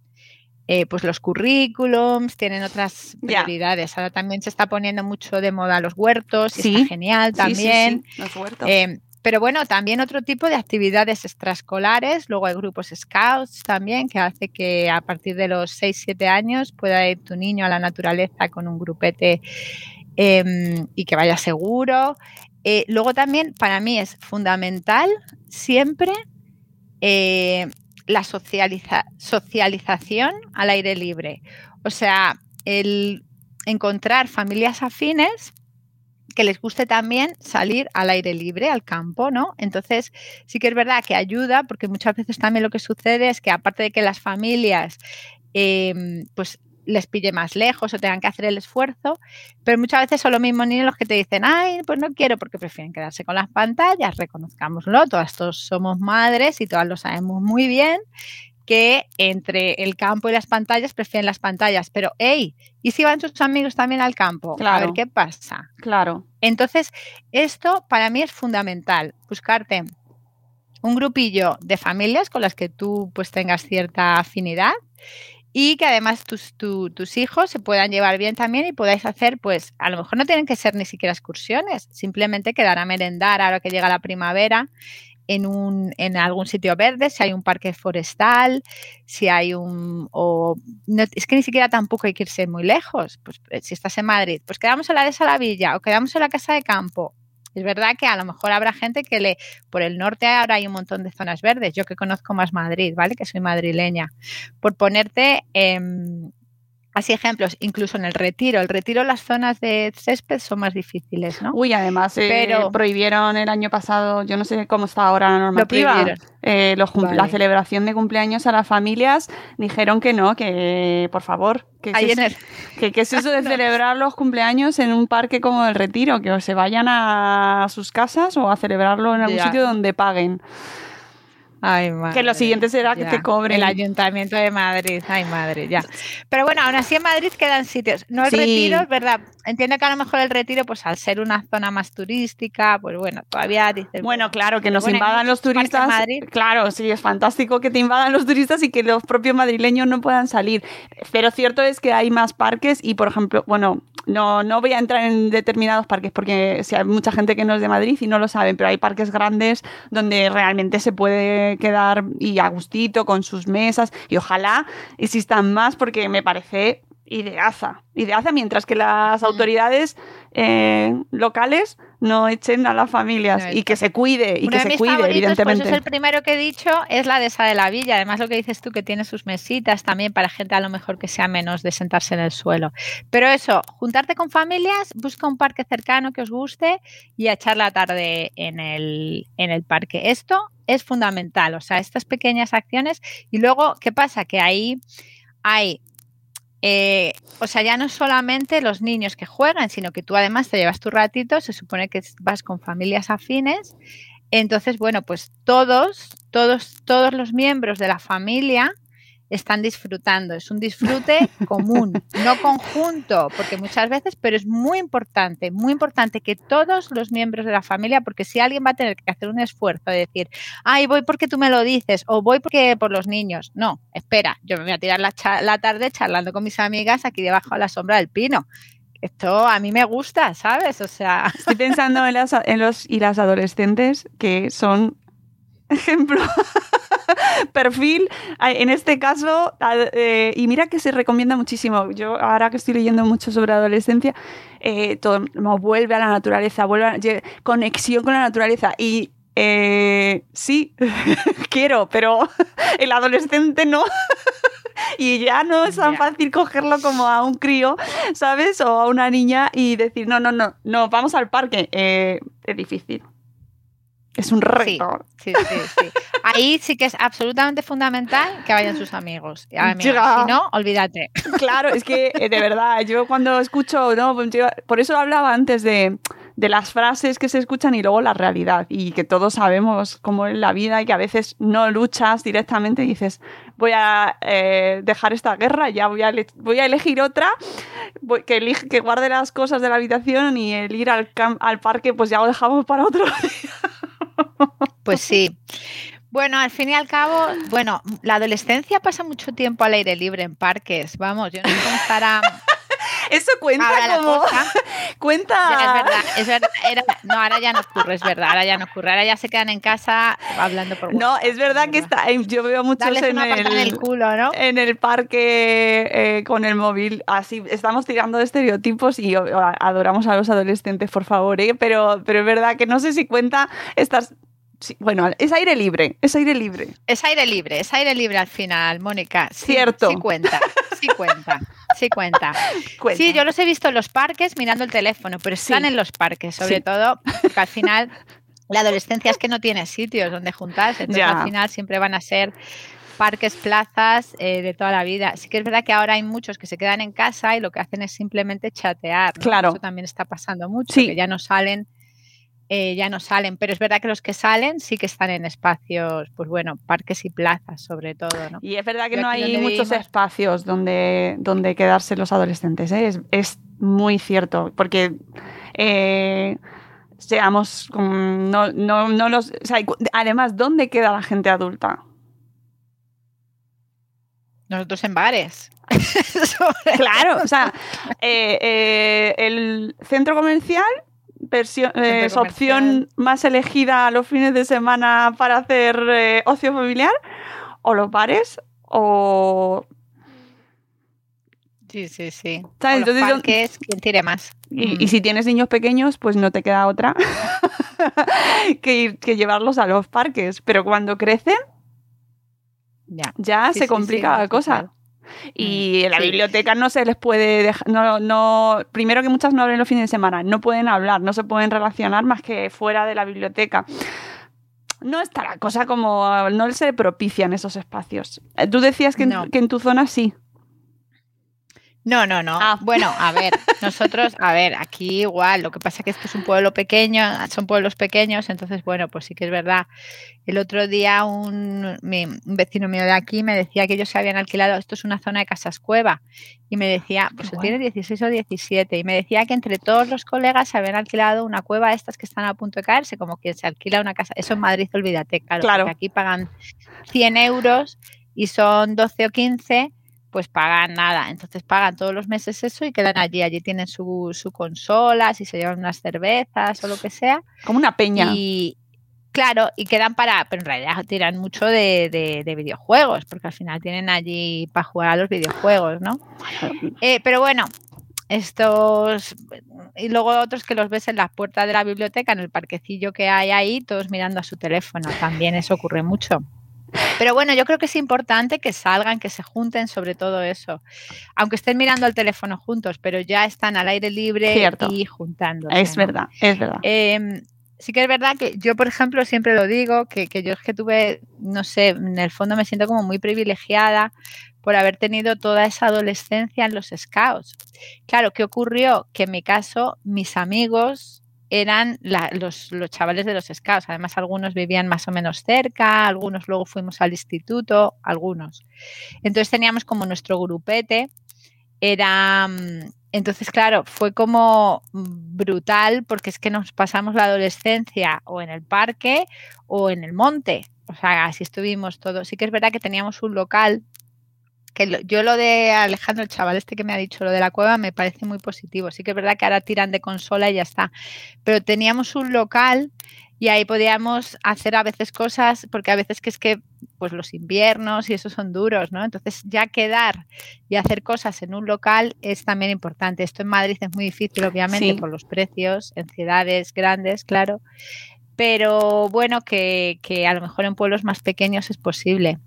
[SPEAKER 3] eh, pues los currículums, tienen otras prioridades. Ahora también se está poniendo mucho de moda los huertos, y sí. está genial también.
[SPEAKER 2] los huertos.
[SPEAKER 3] Eh, pero bueno, también otro tipo de actividades extraescolares. Luego hay grupos scouts también, que hace que a partir de los 6-7 años pueda ir tu niño a la naturaleza con un grupete em, y que vaya seguro. Eh, luego también para mí es fundamental siempre la socialización al aire libre. O sea, el encontrar familias afines que les guste también salir al aire libre, al campo, ¿no? Entonces, sí que es verdad que ayuda, porque muchas veces también lo que sucede es que aparte de que las familias em, pues les pille más lejos o tengan que hacer el esfuerzo, pero muchas veces son los mismos niños los que te dicen, ay, pues no quiero porque prefieren quedarse con las pantallas, reconozcámoslo, todas somos madres y todas lo sabemos muy bien, que entre el campo y las pantallas prefieren las pantallas, pero hey, ¿y si van sus amigos también al campo?
[SPEAKER 2] Claro.
[SPEAKER 3] A ver qué pasa.
[SPEAKER 2] Claro.
[SPEAKER 3] Entonces, esto para mí es fundamental, buscarte un grupillo de familias con las que tú pues tengas cierta afinidad y que además tus, tus hijos se puedan llevar bien también y podáis hacer, pues a lo mejor no tienen que ser ni siquiera excursiones, simplemente quedar a merendar ahora que llega la primavera en, un, en algún sitio verde, si hay un parque forestal, si hay un... O, es que ni siquiera tampoco hay que irse muy lejos, pues eh, si estás en Madrid, pues quedamos en la de Salavilla o quedamos en la casa de campo es verdad que a lo mejor habrá gente que le, por el norte ahora hay un montón de zonas verdes, yo que conozco más Madrid, ¿vale? Que soy madrileña. Por ponerte em, Así ejemplos, incluso en el retiro. El retiro, las zonas de césped son más difíciles, ¿no?
[SPEAKER 2] Uy, además, eh, Pero, prohibieron el año pasado, yo no sé cómo está ahora la normativa, eh, la celebración de cumpleaños a las familias dijeron que no, que por favor, que, es, que, es eso de celebrar los cumpleaños en un parque como el retiro, que o se vayan a sus casas o a celebrarlo en algún sitio donde paguen.
[SPEAKER 3] Ay, madre,
[SPEAKER 2] que lo siguiente será que te cobren.
[SPEAKER 3] El Ayuntamiento de Madrid. Ay, madre, ya. Pero bueno, aún así en Madrid quedan sitios. No el
[SPEAKER 2] Sí.
[SPEAKER 3] retiro, es verdad. Entiendo que a lo mejor el retiro, pues al ser una zona más turística, pues bueno, todavía dices.
[SPEAKER 2] Bueno, claro, que nos
[SPEAKER 3] bueno,
[SPEAKER 2] invadan los turistas.
[SPEAKER 3] Madrid.
[SPEAKER 2] Claro, sí, es fantástico que te invadan los turistas y que los propios madrileños no puedan salir. Pero cierto es que hay más parques y, por ejemplo, bueno, no, no voy a entrar en determinados parques porque si hay mucha gente que no es de Madrid y no lo saben, pero hay parques grandes donde realmente se puede quedar y a gustito con sus mesas y ojalá existan más porque me parece ideaza, ideaza mientras que las autoridades eh, locales no echen a las familias
[SPEAKER 3] No,
[SPEAKER 2] y que se cuide y
[SPEAKER 3] Uno
[SPEAKER 2] que
[SPEAKER 3] de
[SPEAKER 2] se
[SPEAKER 3] mis
[SPEAKER 2] cuide,
[SPEAKER 3] favoritos,
[SPEAKER 2] evidentemente.
[SPEAKER 3] Pues es el primero que he dicho, es la de esa de la villa. Además, lo que dices tú, que tiene sus mesitas también para gente a lo mejor que sea menos de sentarse en el suelo. Pero eso, juntarte con familias, busca un parque cercano que os guste y a echar la tarde en el, en el parque. Esto es fundamental, o sea, estas pequeñas acciones. Y luego, ¿qué pasa? Que ahí hay eh, o sea, ya no solamente los niños que juegan, sino que tú además te llevas tu ratito, se supone que vas con familias afines. Entonces, bueno, pues todos, todos, todos los miembros de la familia están disfrutando. Es un disfrute común, no conjunto, porque muchas veces, pero es muy importante, muy importante que todos los miembros de la familia, porque si alguien va a tener que hacer un esfuerzo de decir, ay, voy porque tú me lo dices, o voy porque por los niños. No, espera, yo me voy a tirar la, la tarde charlando con mis amigas aquí debajo de la sombra del pino. Esto a mí me gusta, ¿sabes? O sea,
[SPEAKER 2] Estoy pensando en, las, en los y las adolescentes que son ejemplo, perfil, en este caso, eh, y mira que se recomienda muchísimo. Yo ahora que estoy leyendo mucho sobre adolescencia, eh, todo vuelve a la naturaleza, vuelve a, conexión con la naturaleza y eh, sí, quiero, pero el adolescente no. Y ya no es tan fácil cogerlo como a un crío, ¿sabes? O a una niña y decir, no, no, no, no, vamos al parque. Eh, es difícil. Es un reto.
[SPEAKER 3] sí, sí, sí. Ahí sí que es absolutamente fundamental que vayan sus amigos. y. Si no, olvídate.
[SPEAKER 2] Claro, es que eh, de verdad, yo cuando escucho, no, Pues por eso hablaba antes de, de las frases que se escuchan y luego la realidad y que todos sabemos cómo es la vida y que a veces no luchas directamente y dices, voy a eh, dejar esta guerra, ya voy a, voy a elegir otra, voy- que, elige- que guarde las cosas de la habitación y el ir al, al parque pues ya lo dejamos para otro día.
[SPEAKER 3] Pues sí. Bueno, al fin y al cabo, bueno, la adolescencia pasa mucho tiempo al aire libre en parques. Vamos, yo no estará
[SPEAKER 2] Eso cuenta
[SPEAKER 3] ahora
[SPEAKER 2] como...
[SPEAKER 3] cosa.
[SPEAKER 2] Cuenta...
[SPEAKER 3] Ya, es verdad, es verdad. Era- no, ahora ya no ocurre, es verdad. Ahora ya no ocurre. Ahora ya se quedan en casa hablando por
[SPEAKER 2] No,
[SPEAKER 3] WhatsApp,
[SPEAKER 2] es verdad que está, yo veo muchos en
[SPEAKER 3] patada en
[SPEAKER 2] el,
[SPEAKER 3] el culo, ¿no?
[SPEAKER 2] en el parque eh, con el móvil. Así estamos tirando de estereotipos y adoramos a los adolescentes, por favor, ¿eh? pero, pero es verdad que no sé si cuenta estas. sí, bueno, es aire libre, es aire libre.
[SPEAKER 3] Es aire libre, es aire libre al final, Mónica. Sí,
[SPEAKER 2] Cierto.
[SPEAKER 3] Sí cuenta, sí cuenta, sí cuenta.
[SPEAKER 2] Cuenta.
[SPEAKER 3] Sí, yo los he visto en los parques mirando el teléfono, pero están
[SPEAKER 2] Sí.
[SPEAKER 3] en los parques, sobre
[SPEAKER 2] Sí.
[SPEAKER 3] todo porque al final la adolescencia es que no tiene sitios donde juntarse, entonces
[SPEAKER 2] Ya.
[SPEAKER 3] al final siempre van a ser parques, plazas eh, de toda la vida. Sí que es verdad que ahora hay muchos que se quedan en casa y lo que hacen es simplemente chatear. ¿no?
[SPEAKER 2] Claro.
[SPEAKER 3] Eso también está pasando mucho,
[SPEAKER 2] Sí.
[SPEAKER 3] que ya no salen. Eh, ya no salen, pero es verdad que los que salen sí que están en espacios, pues bueno, parques y plazas sobre todo, ¿no?
[SPEAKER 2] Y es verdad que
[SPEAKER 3] Yo
[SPEAKER 2] no hay muchos
[SPEAKER 3] vivimos-
[SPEAKER 2] espacios donde, donde quedarse los adolescentes. ¿eh? Es, es muy cierto, porque eh, seamos no, no, no los. o sea, además, ¿dónde queda la gente adulta?
[SPEAKER 3] Nosotros en bares.
[SPEAKER 2] Claro, o sea, eh, eh, el centro comercial versión, eh, es opción más elegida a los fines de semana para hacer eh, ocio familiar, o los bares, o...
[SPEAKER 3] Sí, sí, sí.
[SPEAKER 2] ¿Sabes?
[SPEAKER 3] O los
[SPEAKER 2] Entonces,
[SPEAKER 3] parques, quien tire más.
[SPEAKER 2] Y,
[SPEAKER 3] Mm.
[SPEAKER 2] y si tienes niños pequeños, pues no te queda otra que, ir- que llevarlos a los parques. Pero cuando crecen,
[SPEAKER 3] Ya.
[SPEAKER 2] ya
[SPEAKER 3] Sí,
[SPEAKER 2] se
[SPEAKER 3] sí,
[SPEAKER 2] complica
[SPEAKER 3] sí,
[SPEAKER 2] la cosa.
[SPEAKER 3] Total.
[SPEAKER 2] Y en la
[SPEAKER 3] sí.
[SPEAKER 2] biblioteca no se les puede dejar, no, no, primero que muchas no abren los fines de semana, no pueden hablar, no se pueden relacionar más que fuera de la biblioteca. No está la cosa como, no se propician esos espacios. Eh, Tú decías que en, que en tu zona sí.
[SPEAKER 3] No, no, no.
[SPEAKER 4] Ah.
[SPEAKER 3] Bueno, a ver, nosotros, a ver, aquí igual, lo que pasa es que esto es un pueblo pequeño, son pueblos pequeños, entonces, bueno, pues sí que es verdad. El otro día un, mi- un vecino mío de aquí me decía que ellos se habían alquilado, esto es una zona de casas cueva, y me decía, pues tiene 16 o 17, y me decía que entre todos los colegas se habían alquilado una cueva de estas que están a punto de caerse, como quien se alquila una casa. Eso en Madrid, olvídate, claro,
[SPEAKER 4] Claro.
[SPEAKER 3] porque aquí pagan 100 euros y son 12 o 15 pues pagan nada. Entonces pagan todos los meses eso y quedan allí. Allí tienen su, su consola, si se llevan unas cervezas o lo que sea.
[SPEAKER 4] Como una peña.
[SPEAKER 3] Y claro, y quedan para, pero en realidad tiran mucho de, de- de videojuegos, porque al final tienen allí para jugar a los videojuegos, ¿no? Eh, pero bueno, estos y luego otros que los ves en las puertas de la biblioteca, en el parquecillo que hay ahí, todos mirando a su teléfono. También eso ocurre mucho. Pero bueno, yo creo que es importante que salgan, que se junten sobre todo eso. Aunque estén mirando el teléfono juntos, pero ya están al aire libre
[SPEAKER 4] Cierto.
[SPEAKER 3] y juntándose.
[SPEAKER 4] es
[SPEAKER 3] ¿no?
[SPEAKER 4] verdad, es verdad.
[SPEAKER 3] Eh, sí que es verdad que yo, por ejemplo, siempre lo digo, que, que yo es que tuve, no sé, en el fondo me siento como muy privilegiada por haber tenido toda esa adolescencia en los scouts. Claro, ¿qué ocurrió? Que en mi caso, mis amigos eran los, los chavales de los scouts. Además, algunos vivían más o menos cerca, algunos luego fuimos al instituto, algunos. Entonces teníamos como nuestro grupete. Era, mm, entonces, claro, fue como brutal porque es que nos pasamos la adolescencia o en el parque o en el monte. O sea, así estuvimos todos. Sí que es verdad que teníamos un local que lo- yo lo de Alejandro, el chaval este que me ha dicho lo de la cueva, me parece muy positivo. Sí que es verdad que ahora tiran de consola y ya está. Pero teníamos un local y ahí podíamos hacer a veces cosas, porque a veces que es que pues los inviernos y eso son duros, ¿no? Entonces ya quedar y hacer cosas en un local es también importante. Esto en Madrid es muy difícil, obviamente,
[SPEAKER 4] Sí.
[SPEAKER 3] por los precios, en ciudades grandes, claro. Pero bueno, que, a lo mejor en pueblos más pequeños es posible.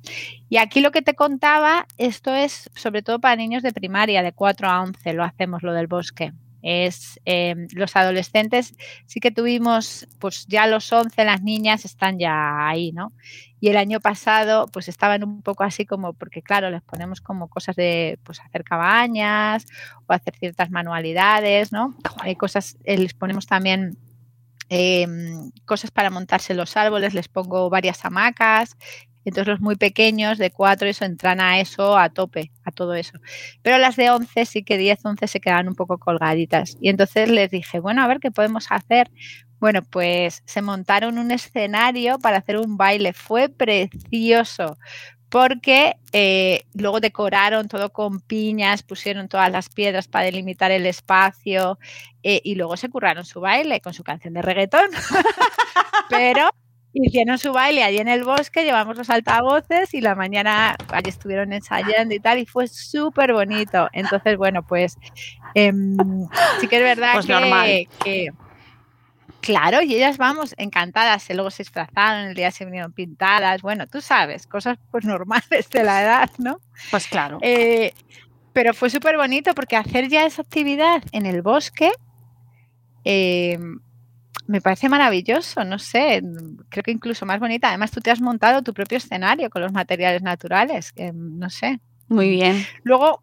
[SPEAKER 3] Y aquí lo que te contaba, esto es sobre todo para niños de primaria, de 4 a 11, lo hacemos lo del bosque. Es eh, los adolescentes, sí que tuvimos, pues ya los 11 las niñas están ya ahí, ¿no? Y el año pasado, pues estaban un poco así como, porque claro, les ponemos como cosas de, pues hacer cabañas o hacer ciertas manualidades, ¿no? Hay cosas, eh, les ponemos también eh, cosas para montarse los árboles, les pongo varias hamacas. Entonces los muy pequeños de 4 eso entran a eso a tope, a todo eso. Pero las de 11 sí que 10, 11 se quedan un poco colgaditas. Y entonces les dije, bueno, a ver qué podemos hacer. Bueno, pues se montaron un escenario para hacer un baile. Fue precioso porque eh, luego decoraron todo con piñas, pusieron todas las piedras para delimitar el espacio eh, y luego se curraron su baile con su canción de reggaetón. Pero hicieron su baile allí en el bosque, llevamos los altavoces y la mañana allí estuvieron ensayando y tal y fue súper bonito. Entonces, bueno, pues em, sí que es verdad
[SPEAKER 4] Pues
[SPEAKER 3] que, Claro, y ellas vamos encantadas, y luego se disfrazaron, el día se vinieron pintadas, bueno, tú sabes, cosas pues normales de la edad, ¿no?
[SPEAKER 4] Pues claro.
[SPEAKER 3] Eh, pero fue súper bonito porque hacer ya esa actividad en el bosque eh, me parece maravilloso, no sé, creo que incluso más bonita. Además, tú te has montado tu propio escenario con los materiales naturales, que, no sé.
[SPEAKER 4] Muy bien.
[SPEAKER 3] Luego,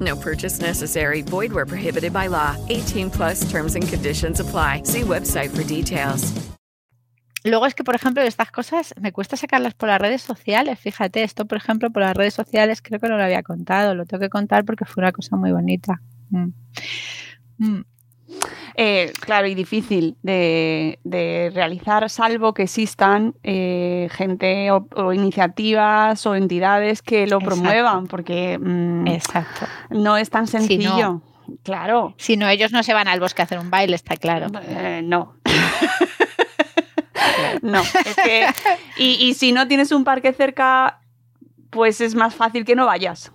[SPEAKER 5] No purchase necessary. Void where prohibited by law. 18 plus terms and conditions apply. See website for details.
[SPEAKER 3] luego es que, por ejemplo, estas cosas me cuesta sacarlas por las redes sociales. Fíjate, esto, por ejemplo, por las redes sociales creo que no lo había contado. Lo tengo que contar porque fue una cosa muy bonita. Mm. Mm.
[SPEAKER 2] Eh, claro, y difícil de, de realizar, salvo que existan eh, gente o, o iniciativas o entidades que lo
[SPEAKER 3] Exacto.
[SPEAKER 2] promuevan, porque mm,
[SPEAKER 3] Exacto.
[SPEAKER 2] no es tan
[SPEAKER 3] Si
[SPEAKER 2] sencillo.
[SPEAKER 3] no-
[SPEAKER 2] Claro.
[SPEAKER 3] Si no, ellos no se van al bosque a hacer un baile, está claro.
[SPEAKER 2] Eh, no. no, es que. Y, y si no tienes un parque cerca, pues es más fácil que no vayas.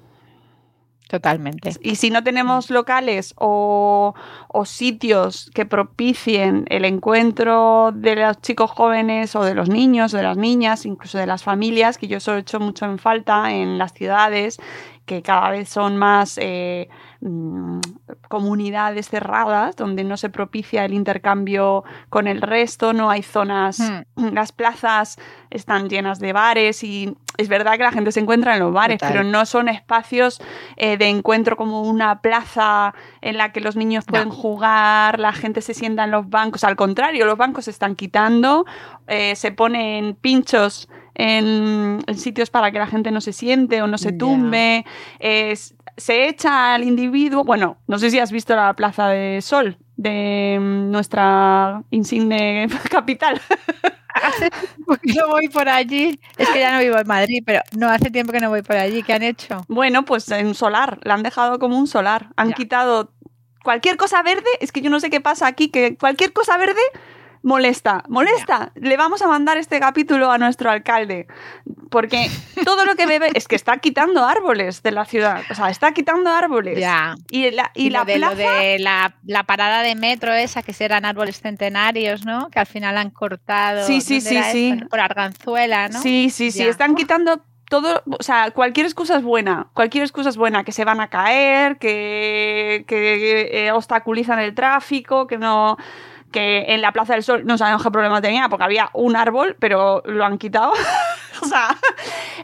[SPEAKER 3] Totalmente.
[SPEAKER 2] Y si no tenemos locales o, o sitios que propicien el encuentro de los chicos jóvenes o de los niños, de las niñas, incluso de las familias, que yo eso he hecho mucho en falta en las ciudades, que cada vez son más eh, mm, comunidades cerradas, donde no se propicia el intercambio con el resto, no hay zonas,
[SPEAKER 3] Hmm.
[SPEAKER 2] las plazas están llenas de bares y es verdad que la gente se encuentra en los bares,
[SPEAKER 3] Total.
[SPEAKER 2] pero no son espacios eh, de encuentro como una plaza en la que los niños pueden jugar, la gente se sienta en los bancos. Al contrario, los bancos se están quitando, eh, se ponen pinchos en, en sitios para que la gente no se siente o no se tumbe. Es- se echa al individuo. Bueno, no sé si has visto la Plaza de Sol de mm, nuestra insigne capital.
[SPEAKER 3] Hace no voy por allí. Es que ya no vivo en Madrid, pero no hace tiempo que no voy por allí. ¿Qué han hecho?
[SPEAKER 2] Bueno, pues en solar, la han dejado como un solar. Han
[SPEAKER 3] Ya.
[SPEAKER 2] quitado cualquier cosa verde, es que yo no sé qué pasa aquí, que cualquier cosa verde molesta, molesta. Le vamos a mandar este capítulo a nuestro alcalde, porque todo lo que bebe es que está quitando árboles de la ciudad, o sea, está quitando árboles.
[SPEAKER 3] Ya.
[SPEAKER 2] Y la, y
[SPEAKER 3] Y,
[SPEAKER 2] la
[SPEAKER 3] lo de,
[SPEAKER 2] plaza...
[SPEAKER 3] lo de la, la parada de metro esa, que eran árboles centenarios, ¿no? Que al final han cortado.
[SPEAKER 2] Sí, sí,
[SPEAKER 3] ¿dónde
[SPEAKER 2] sí, sí.
[SPEAKER 3] Por Arganzuela, ¿no?
[SPEAKER 2] Sí, sí, sí,
[SPEAKER 3] Ya.
[SPEAKER 2] están quitando todo, o sea, cualquier excusa es buena, cualquier excusa es buena, que se van a caer, que, que eh, obstaculizan el tráfico, que no que en la Plaza del Sol no sabemos qué problema tenía porque había un árbol, pero lo han quitado. o sea,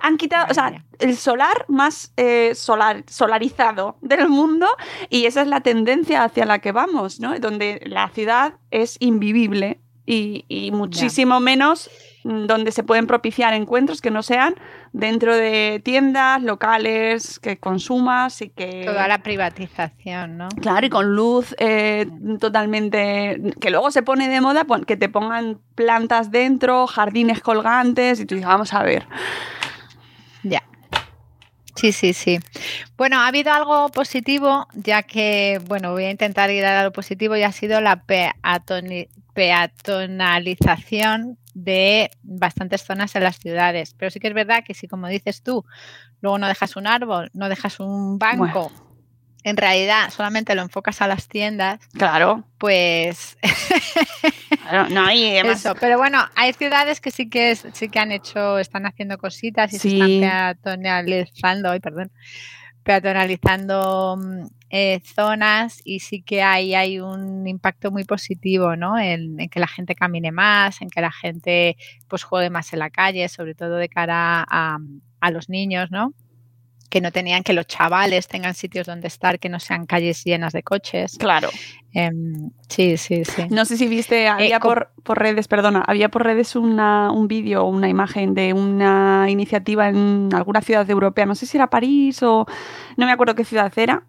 [SPEAKER 2] han quitado, o sea, el solar más eh, solar, solarizado del mundo y esa es la tendencia hacia la que vamos, ¿no? Donde la ciudad es invivible y, y muchísimo menos donde se pueden propiciar encuentros que no sean dentro de tiendas, locales, que consumas y que...
[SPEAKER 3] Toda la privatización, ¿no?
[SPEAKER 2] Claro, y con luz eh, totalmente... Que luego se pone de moda pon- que te pongan plantas dentro, jardines colgantes, y tú dices, vamos a ver.
[SPEAKER 3] Ya. Sí, sí, sí. Bueno, ha habido algo positivo, ya que, bueno, voy a intentar ir a lo positivo y ha sido la peatonalización de bastantes zonas en las ciudades. Pero sí que es verdad que si, como dices tú, luego no dejas un árbol, no dejas un banco, en realidad solamente lo enfocas a las tiendas,
[SPEAKER 2] Claro,
[SPEAKER 3] pues
[SPEAKER 2] claro, no, y además...
[SPEAKER 3] eso, pero bueno, hay ciudades que sí que es- sí que han hecho, están haciendo cositas y
[SPEAKER 2] Sí.
[SPEAKER 3] se están peatonalizando, ay, perdón, peatonalizando mm, eh, zonas y sí que hay, hay un impacto muy positivo, ¿no? En, en que la gente camine más, en que la gente pues juegue más en la calle, sobre todo de cara a, a los niños, ¿no? Que no tenían que los chavales tengan sitios donde estar, que no sean calles llenas de coches.
[SPEAKER 2] Claro.
[SPEAKER 3] Em, sí, sí, sí.
[SPEAKER 2] No sé si viste, había
[SPEAKER 3] com-
[SPEAKER 2] por, por redes, perdona, había por redes una, un vídeo o una imagen de una iniciativa en alguna ciudad europea, no sé si era París o no me acuerdo qué ciudad era,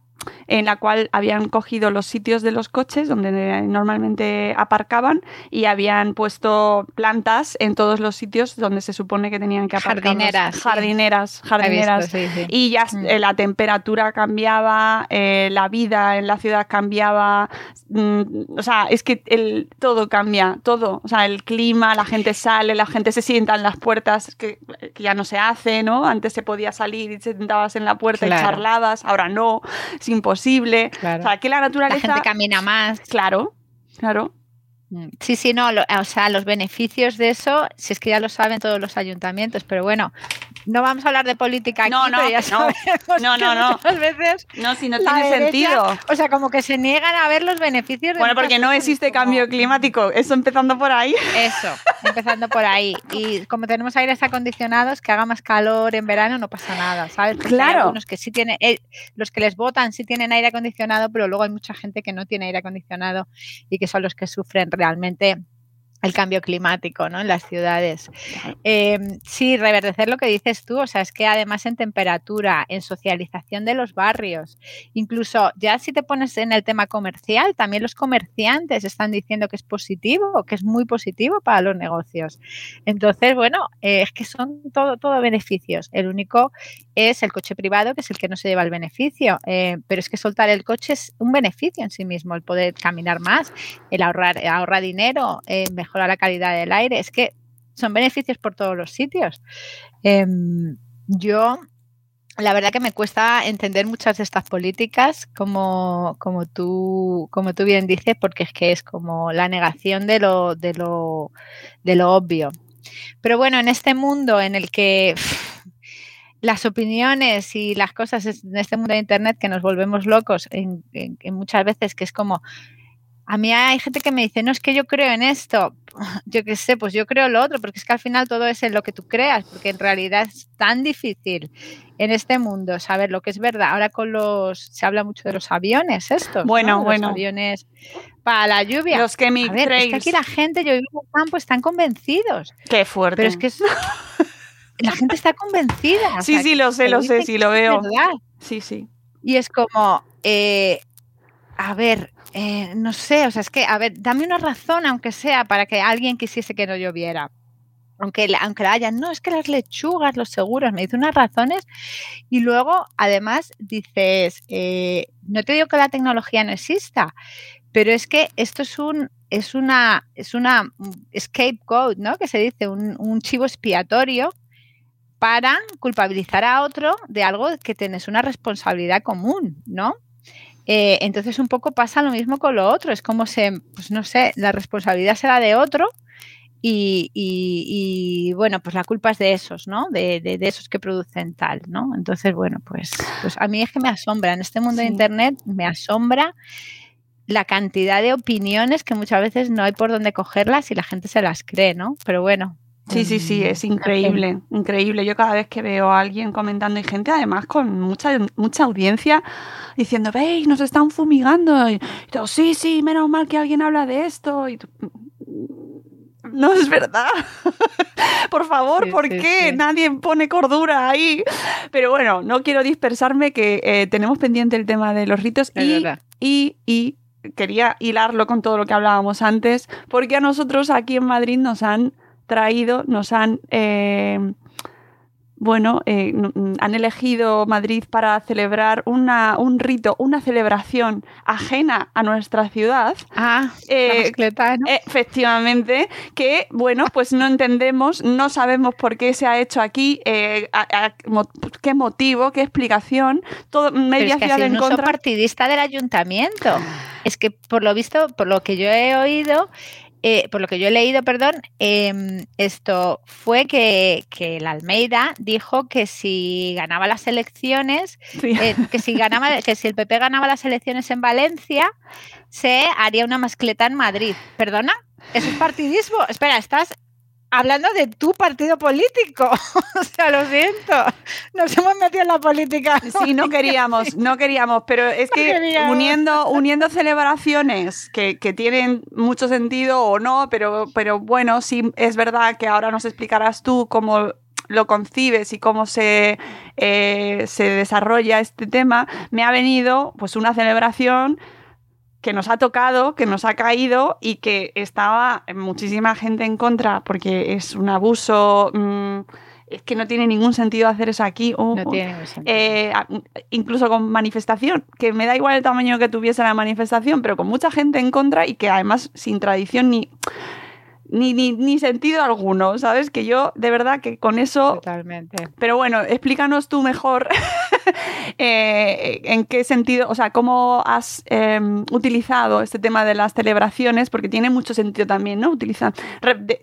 [SPEAKER 2] en la cual habían cogido los sitios de los coches donde normalmente aparcaban y habían puesto plantas en todos los sitios donde se supone que tenían que aparcar.
[SPEAKER 3] Jardineras, sí.
[SPEAKER 2] Jardineras,
[SPEAKER 3] visto,
[SPEAKER 2] jardineras.
[SPEAKER 3] sí, sí.
[SPEAKER 2] Y ya
[SPEAKER 3] Mm.
[SPEAKER 2] eh, la temperatura cambiaba, eh, la vida en la ciudad cambiaba, mm, o sea, es que el, todo cambia, todo. O sea, el clima, la gente sale, la gente se sienta en las puertas, que, que ya no se hace, ¿no? Antes se podía salir y te sentabas en la puerta y charlabas, ahora no, es imposible.
[SPEAKER 3] Claro.
[SPEAKER 2] O sea, que la
[SPEAKER 3] La
[SPEAKER 2] naturaleza...
[SPEAKER 3] gente camina más.
[SPEAKER 2] Claro, claro.
[SPEAKER 3] Mm, Sí, sí, no, lo- o sea, los beneficios de eso, si es que ya lo saben todos los ayuntamientos, pero bueno, no vamos a hablar de política aquí,
[SPEAKER 2] No, no,
[SPEAKER 3] pero ya
[SPEAKER 2] no.
[SPEAKER 3] sabemos
[SPEAKER 2] No, no, no.
[SPEAKER 3] muchas veces
[SPEAKER 2] No, si no tiene
[SPEAKER 3] derecha,
[SPEAKER 2] sentido.
[SPEAKER 3] O sea, como que se niegan a ver los beneficios de
[SPEAKER 2] Bueno, porque no existe cambio climático, eso empezando por ahí.
[SPEAKER 3] Eso, empezando por ahí. Y como tenemos aires acondicionados, que haga más calor en verano no pasa nada, ¿sabes? Porque hay
[SPEAKER 2] Claro.
[SPEAKER 3] algunos que sí tienen, eh, los que les votan sí tienen aire acondicionado, pero luego hay mucha gente que no tiene aire acondicionado y que son los que sufren realmente el cambio climático ¿no? en las ciudades. Eh, sí, reverdecer lo que dices tú, o sea, es que además en temperatura, en socialización de los barrios, incluso ya si te pones en el tema comercial, también los comerciantes están diciendo que es positivo, que es muy positivo para los negocios. Entonces, bueno, eh, es que son todo, todo beneficios. El único es el coche privado, que es el que no se lleva el beneficio, eh, pero es que soltar el coche es un beneficio en sí mismo, el poder caminar más, el ahorrar, ahorrar dinero, mejorar la calidad del aire, es que son beneficios por todos los sitios. Em, yo, la verdad que me cuesta entender muchas de estas políticas, como, como, tú, como tú bien dices, porque es que es como la negación de lo, de lo, de lo obvio. Pero bueno, en este mundo en el que las opiniones y las cosas en este mundo de Internet que nos volvemos locos en muchas veces, que es como, a mí hay gente que me dice, no es que yo creo en esto, yo qué sé, pues yo creo lo otro, porque es que al final todo es en lo que tú creas, porque en realidad es tan difícil en este mundo saber lo que es verdad. Ahora con los, se habla mucho de los aviones estos,
[SPEAKER 2] bueno, bueno.
[SPEAKER 3] Los aviones para la lluvia.
[SPEAKER 2] Los que a
[SPEAKER 3] ver, es que aquí la gente, yo vivo en campo, están convencidos.
[SPEAKER 2] Qué fuerte.
[SPEAKER 3] Pero es que la gente está convencida.
[SPEAKER 2] Sí, sí, lo sé, lo sé, sí, lo veo. Sí, sí.
[SPEAKER 3] Y es como, eh, a ver, eh, no sé, o sea, es que, a ver, dame una razón, aunque sea, para que alguien quisiese que no lloviera. Aunque, aunque la haya, no, es que las lechugas, los seguros, me dice unas razones y luego, además, dices, eh, no te digo que la tecnología no exista, pero es que esto es un, es una, es una scapegoat, ¿no? Que se dice, un, un chivo expiatorio para culpabilizar a otro de algo que tienes una responsabilidad común, ¿no? Eh, entonces un poco pasa lo mismo con lo otro, es como se, pues no sé, la responsabilidad será de otro y, bueno, pues la culpa es de esos, ¿no? De, esos que producen tal, ¿no? Entonces, bueno, pues, pues a mí es que me asombra, en este mundo de Internet me asombra la cantidad de opiniones que muchas veces no hay por dónde cogerlas y la gente se las cree, ¿no? Pero bueno,
[SPEAKER 2] Sí, sí, sí, es increíble, increíble. Yo cada vez que veo a alguien comentando y gente además con mucha, mucha audiencia diciendo, veis, nos están fumigando. Y, todo, sí, sí, menos mal que alguien habla de esto. Y no es verdad. Por favor, ¿por qué nadie pone cordura ahí? Pero bueno, no quiero dispersarme que eh, tenemos pendiente el tema de los ritos y, y, y quería hilarlo con todo lo que hablábamos antes, porque a nosotros aquí en Madrid nos han traído, nos han, eh, bueno, eh, han elegido Madrid para celebrar una, un rito, una celebración ajena a nuestra ciudad.
[SPEAKER 3] Ah, eh,
[SPEAKER 2] efectivamente, que, bueno, pues no entendemos, no sabemos por qué se ha hecho aquí, qué motivo, qué explicación, todo media
[SPEAKER 3] ciudad
[SPEAKER 2] en
[SPEAKER 3] contra. partidista del ayuntamiento. Es que por lo visto, por lo que yo he oído, eh, por lo que yo he leído, perdón, em, esto fue que, que, el Almeida dijo que si ganaba las elecciones, eh, que si ganaba, que si el PP ganaba las elecciones en Valencia, se haría una mascleta en Madrid. ¿Perdona? ¿Eso es partidismo? Espera, estás hablando de tu partido político. o sea, lo siento. Nos hemos metido en la política.
[SPEAKER 2] Sí, no queríamos, no queríamos, pero es que uniendo, uniendo celebraciones que, que, tienen mucho sentido o no, pero, pero bueno, sí es verdad que ahora nos explicarás tú cómo lo concibes y cómo se, eh, se desarrolla este tema, me ha venido pues una celebración que nos ha tocado, que nos ha caído y que estaba muchísima gente en contra porque es un abuso. Mm, es que no tiene ningún sentido hacer eso aquí.
[SPEAKER 3] no tiene ningún sentido.
[SPEAKER 2] Eh, incluso con manifestación, que me da igual el tamaño que tuviese la manifestación, pero con mucha gente en contra y que además sin tradición ni ni, ni, ni, sentido alguno, ¿sabes? Que yo, de verdad, que con eso...
[SPEAKER 3] Totalmente.
[SPEAKER 2] Pero bueno, explícanos tú mejor eh, en qué sentido, o sea, cómo has em, utilizado este tema de las celebraciones, porque tiene mucho sentido también, ¿no? Utilizar,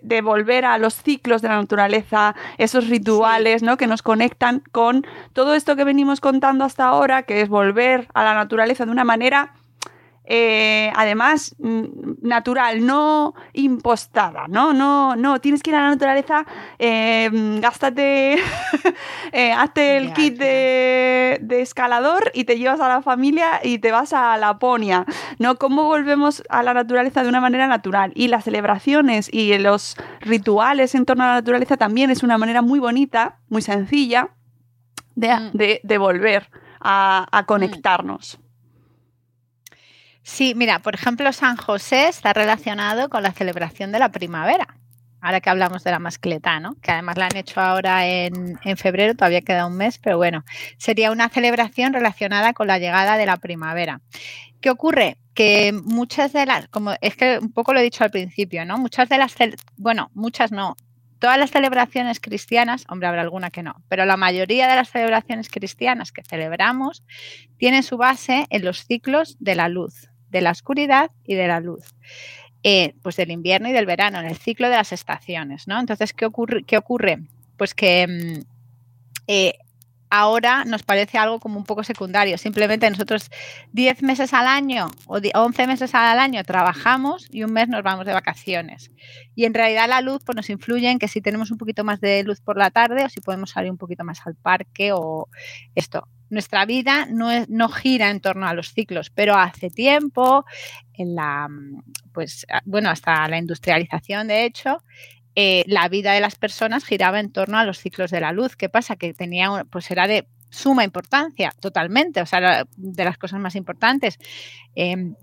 [SPEAKER 2] de, volver a los ciclos de la naturaleza, esos rituales, ¿no? Que nos conectan con todo esto que venimos contando hasta ahora, que es volver a la naturaleza de una manera eh, además mm, natural, no impostada, ¿no? No, no, tienes que ir a la naturaleza, eh, gástate, eh, hazte el kit de, de escalador y te llevas a la familia y te vas a Laponia, ¿no? ¿Cómo volvemos a la naturaleza de una manera natural? Y las celebraciones y los rituales en torno a la naturaleza también es una manera muy bonita, muy sencilla de,
[SPEAKER 3] Mm.
[SPEAKER 2] de- de volver a, a conectarnos.
[SPEAKER 3] Sí, mira, por ejemplo, San José está relacionado con la celebración de la primavera. Ahora que hablamos de la mascleta, ¿no? Que además la han hecho ahora en, en febrero, todavía queda un mes, pero bueno, sería una celebración relacionada con la llegada de la primavera. ¿Qué ocurre? Que muchas de las, como es que un poco lo he dicho al principio, ¿no? Muchas de las, bueno, muchas no, todas las celebraciones cristianas, hombre, habrá alguna que no, pero la mayoría de las celebraciones cristianas que celebramos tienen su base en los ciclos de la luz, de la oscuridad y de la luz. Eh, pues del invierno y del verano, en el ciclo de las estaciones, ¿no? Entonces, ¿qué ocurre? ¿Qué ocurre? Pues que mm, eh, ahora nos parece algo como un poco secundario. Simplemente nosotros 10 meses al año o 11 meses al año trabajamos y un mes nos vamos de vacaciones. Y en realidad la luz pues, nos influye en que si tenemos un poquito más de luz por la tarde o si podemos salir un poquito más al parque o esto. Nuestra vida no, es, no gira en torno a los ciclos, pero hace tiempo, en la, pues, bueno, hasta la industrialización, de hecho, eh, la vida de las personas giraba en torno a los ciclos de la luz. ¿Qué pasa? Que tenía, pues era de suma importancia, totalmente, o sea, de las cosas más importantes. Eh,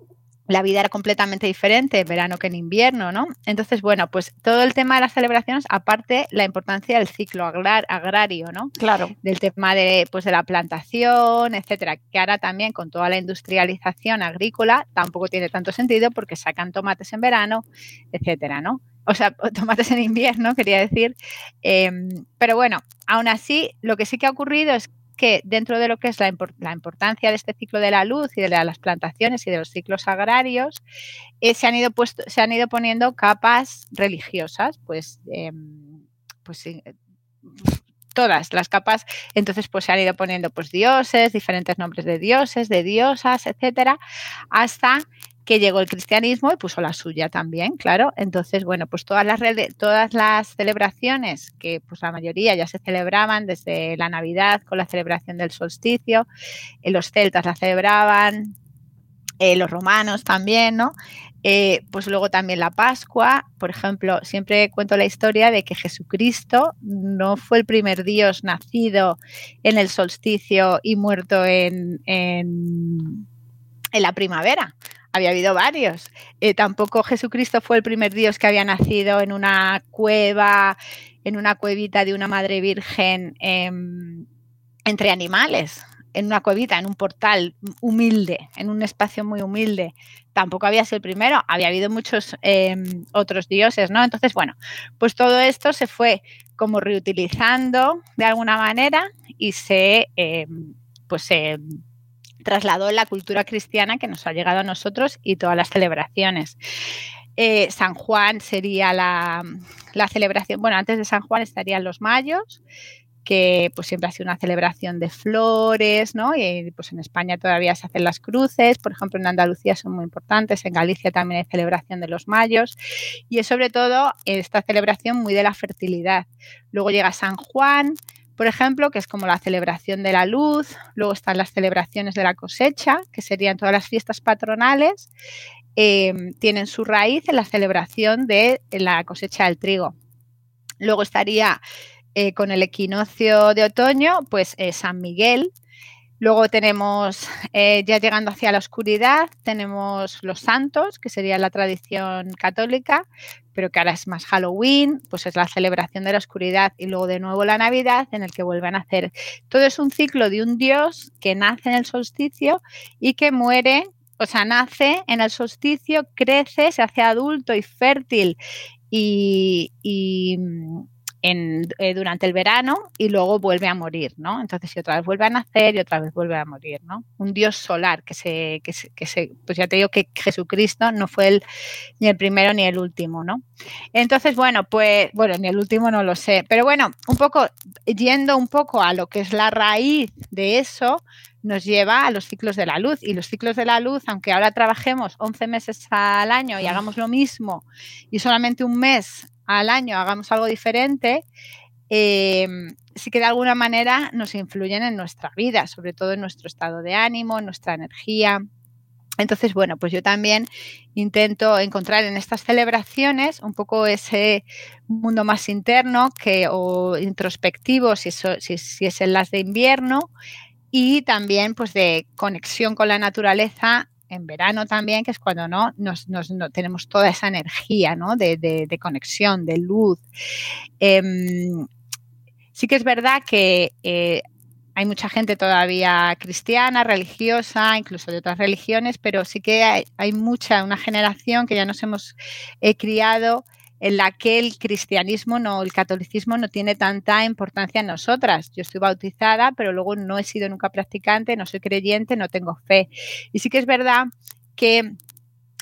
[SPEAKER 3] la vida era completamente diferente en verano que en invierno, ¿no? Entonces, bueno, pues todo el tema de las celebraciones, aparte la importancia del ciclo agrar agrario, ¿no?
[SPEAKER 2] Claro.
[SPEAKER 3] Del tema de, pues, de la plantación, etcétera, que ahora también con toda la industrialización agrícola tampoco tiene tanto sentido porque sacan tomates en verano, etcétera, ¿no? O sea, tomates en invierno, quería decir. Eh, pero bueno, aún así, lo que sí que ha ocurrido es que dentro de lo que es la, import la, importancia de este ciclo de la luz y de la, las plantaciones y de los ciclos agrarios, eh, se, han ido puesto, se han ido poniendo capas religiosas, pues, eh, pues todas las capas, entonces pues se han ido poniendo pues dioses, diferentes nombres de dioses, de diosas, etcétera, hasta que llegó el cristianismo y puso la suya también, claro. Entonces, bueno, pues todas las, todas las celebraciones, que pues la mayoría ya se celebraban desde la Navidad con la celebración del solsticio, eh, los celtas la celebraban, eh, los romanos también, ¿no? Eh, pues luego también la Pascua, por ejemplo, siempre cuento la historia de que Jesucristo no fue el primer Dios nacido en el solsticio y muerto en, en, en la primavera había habido varios. Eh, tampoco Jesucristo fue el primer Dios que había nacido en una cueva, en una cuevita de una madre virgen eh, entre animales, en una cuevita, en un portal humilde, en un espacio muy humilde. Tampoco había sido el primero, había habido muchos eh, otros dioses, ¿no? Entonces, bueno, pues todo esto se fue como reutilizando de alguna manera y se, eh, pues se trasladó la cultura cristiana que nos ha llegado a nosotros y todas las celebraciones. Eh, San Juan sería la, la, celebración, bueno, antes de San Juan estarían los mayos, que pues siempre ha sido una celebración de flores, ¿no? Y pues en España todavía se hacen las cruces, por ejemplo en Andalucía son muy importantes, en Galicia también hay celebración de los mayos y es sobre todo esta celebración muy de la fertilidad. Luego llega San Juan, por ejemplo, que es como la celebración de la luz, luego están las celebraciones de la cosecha, que serían todas las fiestas patronales, eh, tienen su raíz en la celebración de la cosecha del trigo. Luego estaría eh, con el equinoccio de otoño, pues eh, San Miguel. Luego tenemos, eh, ya llegando hacia la oscuridad, tenemos los santos, que sería la tradición católica, pero que ahora es más Halloween, pues es la celebración de la oscuridad y luego de nuevo la Navidad en el que vuelven a hacer. Todo es un ciclo de un dios que nace en el solsticio y que muere, o sea, nace en el solsticio, crece, se hace adulto y fértil y, y en, eh, durante el verano y luego vuelve a morir, ¿no? Entonces, y otra vez vuelve a nacer y otra vez vuelve a morir, ¿no? Un dios solar que se, que se, que se pues ya te digo que Jesucristo no fue el, ni el primero ni el último, ¿no? Entonces, bueno, pues, bueno, ni el último no lo sé, pero bueno, un poco, yendo un poco a lo que es la raíz de eso, nos lleva a los ciclos de la luz. Y los ciclos de la luz, aunque ahora trabajemos 11 meses al año y hagamos lo mismo y solamente un mes al año hagamos algo diferente, eh, sí que de alguna manera nos influyen en nuestra vida, sobre todo en nuestro estado de ánimo, en nuestra energía. Entonces, bueno, pues yo también intento encontrar en estas celebraciones un poco ese mundo más interno que, o introspectivo, si, si, es en las de invierno, y también pues de conexión con la naturaleza en verano también, que es cuando no, nos, tenemos toda esa energía ¿no? de, conexión, de luz. Em, sí que es verdad que eh, hay mucha gente todavía cristiana, religiosa, incluso de otras religiones, pero sí que hay, mucha, una generación que ya nos hemos eh, criado en la que el cristianismo, no, el catolicismo no tiene tanta importancia en nosotras. Yo estoy bautizada, pero luego no he sido nunca practicante, no soy creyente, no tengo fe. Y sí que es verdad que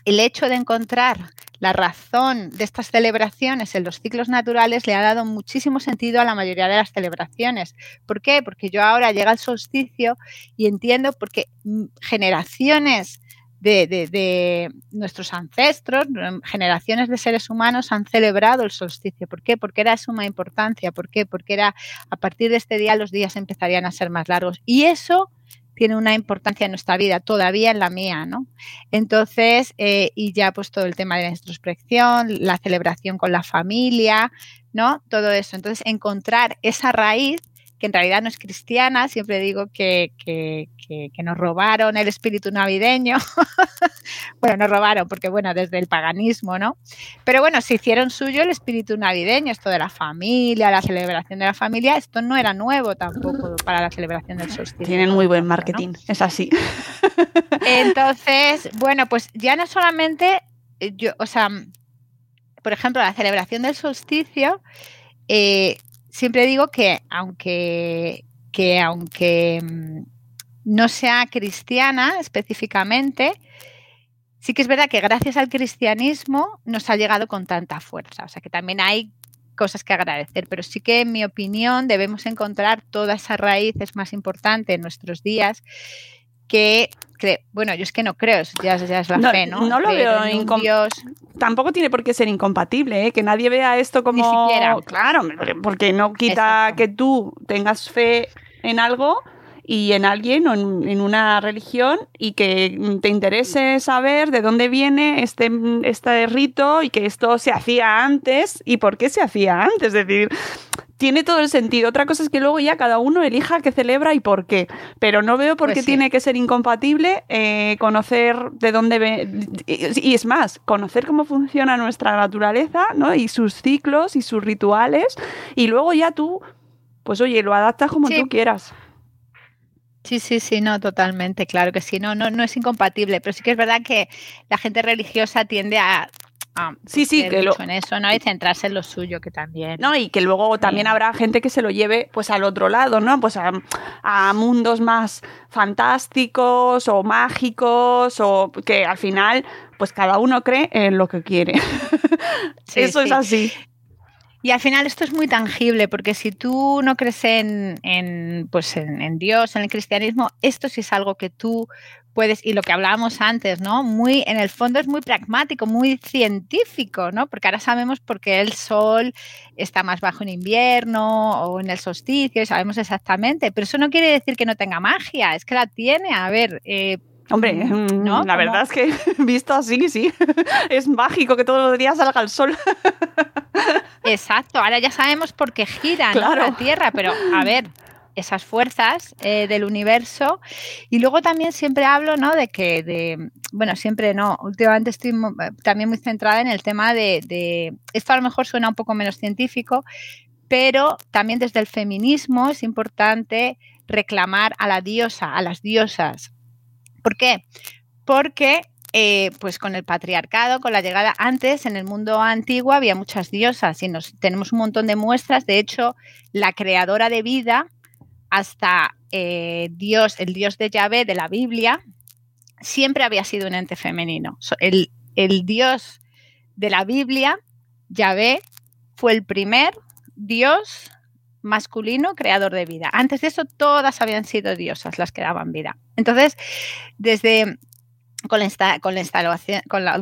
[SPEAKER 3] el hecho de encontrar la razón de estas celebraciones en los ciclos naturales le ha dado muchísimo sentido a la mayoría de las celebraciones. ¿Por qué? Porque yo ahora llega el solsticio y entiendo porque generaciones de, nuestros ancestros, generaciones de seres humanos han celebrado el solsticio. ¿Por qué? Porque era de suma importancia. ¿Por qué? Porque era a partir de este día los días empezarían a ser más largos. Y eso tiene una importancia en nuestra vida, todavía en la mía, ¿no? Entonces, eh, y ya pues todo el tema de la introspección, la celebración con la familia, ¿no? Todo eso. Entonces, encontrar esa raíz que en realidad no es cristiana, siempre digo que, nos robaron el espíritu navideño. bueno, nos robaron porque, bueno, desde el paganismo, ¿no? Pero bueno, se hicieron suyo el espíritu navideño, esto de la familia, la celebración de la familia, esto no era nuevo tampoco para la celebración del solsticio.
[SPEAKER 2] Tienen muy buen marketing, es así.
[SPEAKER 3] Entonces, bueno, pues ya no solamente, eh, yo, o sea, por ejemplo, la celebración del solsticio, eh, siempre digo que aunque, que aunque mm, no sea cristiana específicamente, sí que es verdad que gracias al cristianismo nos ha llegado con tanta fuerza. O sea que también hay cosas que agradecer, pero sí que en mi opinión debemos encontrar toda esa raíz, es más importante en nuestros días que bueno, yo es que no creo, ya, ya es la fe, ¿no?
[SPEAKER 2] No lo veo incompatible. Tampoco tiene por qué ser incompatible, ¿eh? que nadie vea esto como.
[SPEAKER 3] Ni siquiera.
[SPEAKER 2] Claro, porque no quita que tú tengas fe en algo y en alguien o en, una religión y que te interese saber de dónde viene este, este rito y que esto se hacía antes y por qué se hacía antes. Es decir, tiene todo el sentido. Otra cosa es que luego ya cada uno elija qué celebra y por qué. Pero no veo por qué pues tiene que ser incompatible eh, conocer de dónde ve. Y es más, conocer cómo funciona nuestra naturaleza, ¿no? Y sus ciclos y sus rituales. Y luego ya tú, pues oye, lo adaptas como tú quieras.
[SPEAKER 3] Sí, sí, sí, no, totalmente, claro que sí, no, no, no es incompatible, pero sí que es verdad que la gente religiosa tiende a
[SPEAKER 2] sí, sí,
[SPEAKER 3] que lo... en eso, ¿no? Y centrarse en lo suyo, que también.
[SPEAKER 2] No, y que luego también habrá gente que se lo lleve pues al otro lado, ¿no? Pues a, mundos más fantásticos o mágicos o que al final pues cada uno cree en lo que quiere. eso es así.
[SPEAKER 3] Y al final esto es muy tangible, porque si tú no crees en, pues en, Dios, en el cristianismo, esto sí es algo que tú puedes, y lo que hablábamos antes, ¿no? Muy, en el fondo es muy pragmático, muy científico, ¿no? Porque ahora sabemos por qué el sol está más bajo en invierno o en el solsticio, sabemos exactamente, pero eso no quiere decir que no tenga magia, es que la tiene. A ver, eh,
[SPEAKER 2] Hombre, mm, ¿no? la verdad es que visto así, sí, es mágico que todos los días salga el sol.
[SPEAKER 3] Exacto, ahora ya sabemos por qué gira la Tierra, pero a ver, esas fuerzas eh, del universo. Y luego también siempre hablo, ¿no? De que, de, bueno, siempre no, últimamente estoy también muy centrada en el tema de, de, esto a lo mejor suena un poco menos científico, pero también desde el feminismo es importante reclamar a la diosa, a las diosas, ¿Por qué? Porque eh, pues con el patriarcado, con la llegada antes, en el mundo antiguo había muchas diosas y nos, tenemos un montón de muestras. De hecho, la creadora de vida, hasta eh, Dios, el Dios de Yahvé de la Biblia, siempre había sido un ente femenino. El, el Dios de la Biblia, Yahvé, fue el primer Dios masculino creador de vida. Antes de eso, todas habían sido diosas las que daban vida. Entonces, desde con la, con la, instalación, con la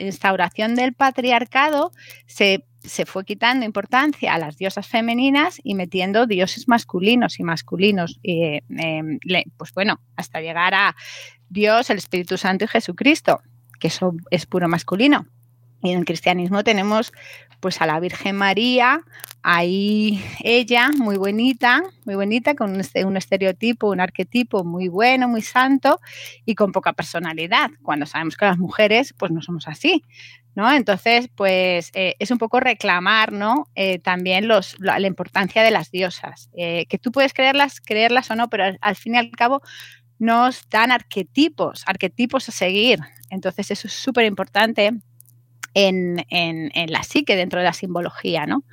[SPEAKER 3] instauración del patriarcado, se, se, fue quitando importancia a las diosas femeninas y metiendo dioses masculinos y masculinos. Eh, pues bueno, hasta llegar a Dios, el Espíritu Santo y Jesucristo, que eso es puro masculino. Y en el cristianismo tenemos pues a la Virgen María, ahí ella, muy bonita, muy bonita, con un, estereotipo, un arquetipo muy bueno, muy santo y con poca personalidad, cuando sabemos que las mujeres pues no somos así. ¿No? Entonces, pues eh, es un poco reclamar, ¿no? Eh, también los, la, importancia de las diosas, eh, que tú puedes creerlas, creerlas o no, pero al, al fin y al cabo nos dan arquetipos, arquetipos a seguir. Entonces, eso es súper importante en, en, en, la psique, dentro de la simbología, ¿no?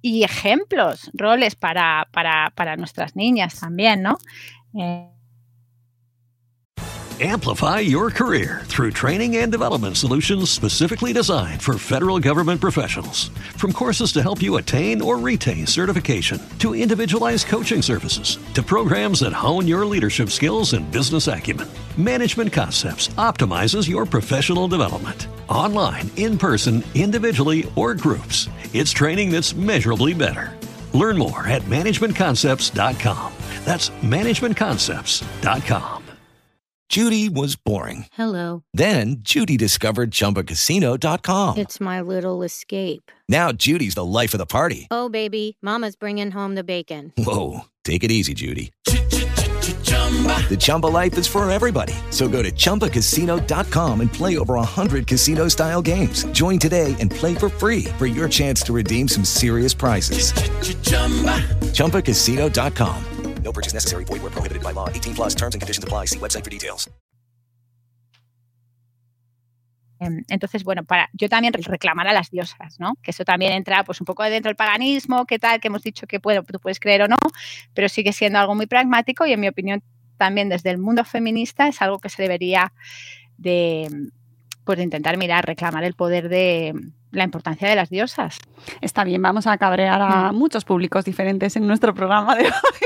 [SPEAKER 3] Y ejemplos, roles para, para, para nuestras niñas también, ¿no? Eh,
[SPEAKER 6] Amplify your career through training and development solutions specifically designed for federal government professionals. From courses to help you attain or retain certification, to individualized coaching services, to programs that hone your leadership skills and business acumen, Management Concepts optimizes your professional development. Online, in person, individually, or groups, it's training that's measurably better. Learn more at managementconcepts.com. That's managementconcepts.com.
[SPEAKER 7] Judy was boring.
[SPEAKER 8] Hello.
[SPEAKER 7] Then Judy discovered chumbacasino.com.
[SPEAKER 8] It's my little escape.
[SPEAKER 7] Now Judy's the life of the party.
[SPEAKER 8] Oh, baby, Mama's bringing home the bacon.
[SPEAKER 7] Whoa. Take it easy, Judy. The Chumba life is for everybody. So go to ChumbaCasino.com and play over 100 casino style games. Join today and play for free for your chance to redeem some serious prizes. ChumbaCasino.com.
[SPEAKER 9] No purchase necessary. Void where prohibited by law. 18 plus terms and conditions apply. See website for details.
[SPEAKER 3] Entonces, bueno, para yo también reclamar a las diosas, ¿no? Que eso también entra pues un poco dentro del paganismo, qué tal, que hemos dicho que bueno, tú puedes creer o no, pero sigue siendo algo muy pragmático y en mi opinión también desde el mundo feminista es algo que se debería de, pues, de intentar mirar, reclamar el poder de la importancia de las diosas.
[SPEAKER 2] Está bien, vamos a cabrear a mm. muchos públicos diferentes en nuestro programa de hoy.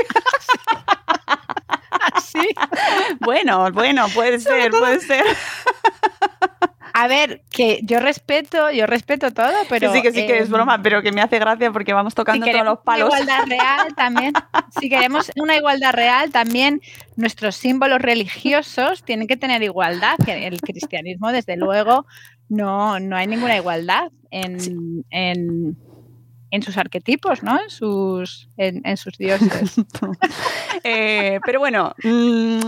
[SPEAKER 3] ¿Sí?
[SPEAKER 2] Bueno, bueno, puede ser, puede ser.
[SPEAKER 3] A ver, que yo respeto, yo respeto todo, pero.
[SPEAKER 2] sí, que sí, que es broma, pero que me hace gracia porque vamos tocando todos los palos.
[SPEAKER 3] Una igualdad real también. si queremos una igualdad real, también nuestros símbolos religiosos tienen que tener igualdad. El cristianismo, desde luego, no, no hay ninguna igualdad en, en, en sus arquetipos, ¿no? En sus, en, sus dioses.
[SPEAKER 2] eh, pero bueno, mmm,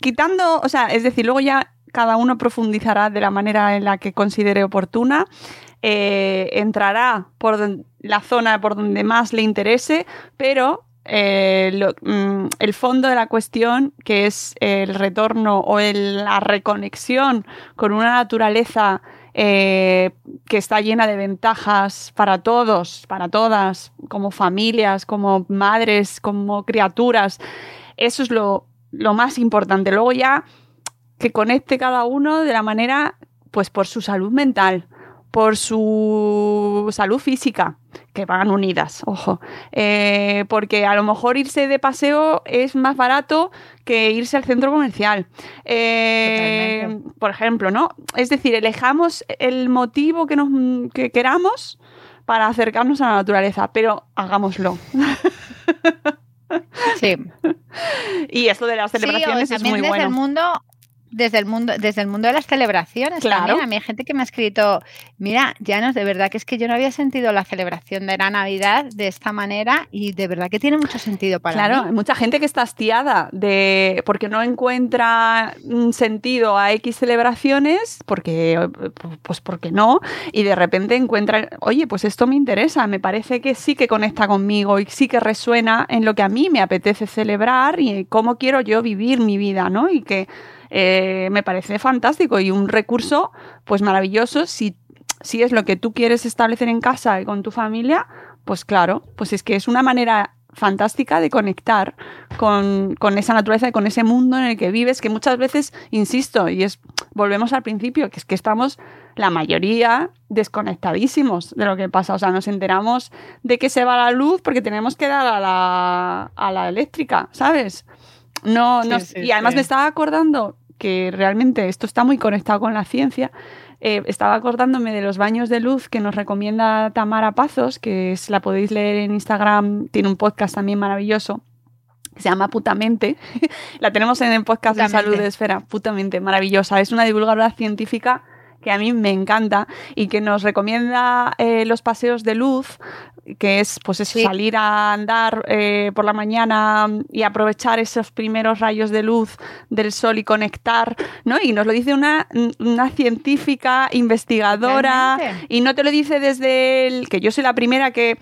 [SPEAKER 2] quitando, o sea, es decir, luego ya cada uno profundizará de la manera en la que considere oportuna. Eh, entrará por la zona por donde más le interese, pero eh, mm, el fondo de la cuestión, que es el retorno o la reconexión con una naturaleza eh, que está llena de ventajas para todos, para todas, como familias, como madres, como criaturas. Eso es lo, lo más importante. Luego ya que conecte cada uno de la manera, pues por su salud mental, por su salud física, que van unidas, ojo. Eh, porque a lo mejor irse de paseo es más barato que irse al centro comercial. Eh, por ejemplo, ¿no? Es decir, elijamos el motivo que, nos, que queramos para acercarnos a la naturaleza, pero hagámoslo.
[SPEAKER 3] Sí.
[SPEAKER 2] y esto de las celebraciones
[SPEAKER 3] sí,
[SPEAKER 2] es muy
[SPEAKER 3] desde
[SPEAKER 2] bueno.
[SPEAKER 3] El mundo desde el mundo, desde el mundo de las celebraciones
[SPEAKER 2] Claro.
[SPEAKER 3] también. A mí hay gente que me ha escrito, mira, Janos, de verdad que es que yo no había sentido la celebración de la Navidad de esta manera y de verdad que tiene mucho sentido para
[SPEAKER 2] Claro,
[SPEAKER 3] mí.
[SPEAKER 2] hay mucha gente que está hastiada de porque no encuentra sentido a X celebraciones, porque pues porque no, y de repente encuentra, oye, pues esto me interesa, me parece que sí que conecta conmigo y sí que resuena en lo que a mí me apetece celebrar y cómo quiero yo vivir mi vida, ¿no? Y que eh, me parece fantástico y un recurso pues maravilloso si, si es lo que tú quieres establecer en casa y con tu familia, pues claro, pues es que es una manera fantástica de conectar con, con esa naturaleza y con ese mundo en el que vives, que muchas veces, insisto, y es volvemos al principio, que es que estamos la mayoría desconectadísimos de lo que pasa. O sea, nos enteramos de que se va la luz porque tenemos que dar a la, a la eléctrica, ¿sabes? No,
[SPEAKER 3] Sí,
[SPEAKER 2] y además
[SPEAKER 3] sí.
[SPEAKER 2] me estaba acordando que realmente esto está muy conectado con la ciencia. Eh, estaba acordándome de los baños de luz que nos recomienda Tamara Pazos, que es, la podéis leer en Instagram, tiene un podcast también maravilloso que se llama Putamente. la tenemos en el podcast de
[SPEAKER 3] Putamente.
[SPEAKER 2] Salud de Esfera, Putamente, maravillosa. Es una divulgadora científica que a mí me encanta y que nos recomienda eh, los paseos de luz, que es pues eso, salir a andar eh, por la mañana y aprovechar esos primeros rayos de luz del sol y conectar, ¿no? Y nos lo dice una, una científica investigadora
[SPEAKER 3] Realmente.
[SPEAKER 2] y no te lo dice desde el que yo soy la primera que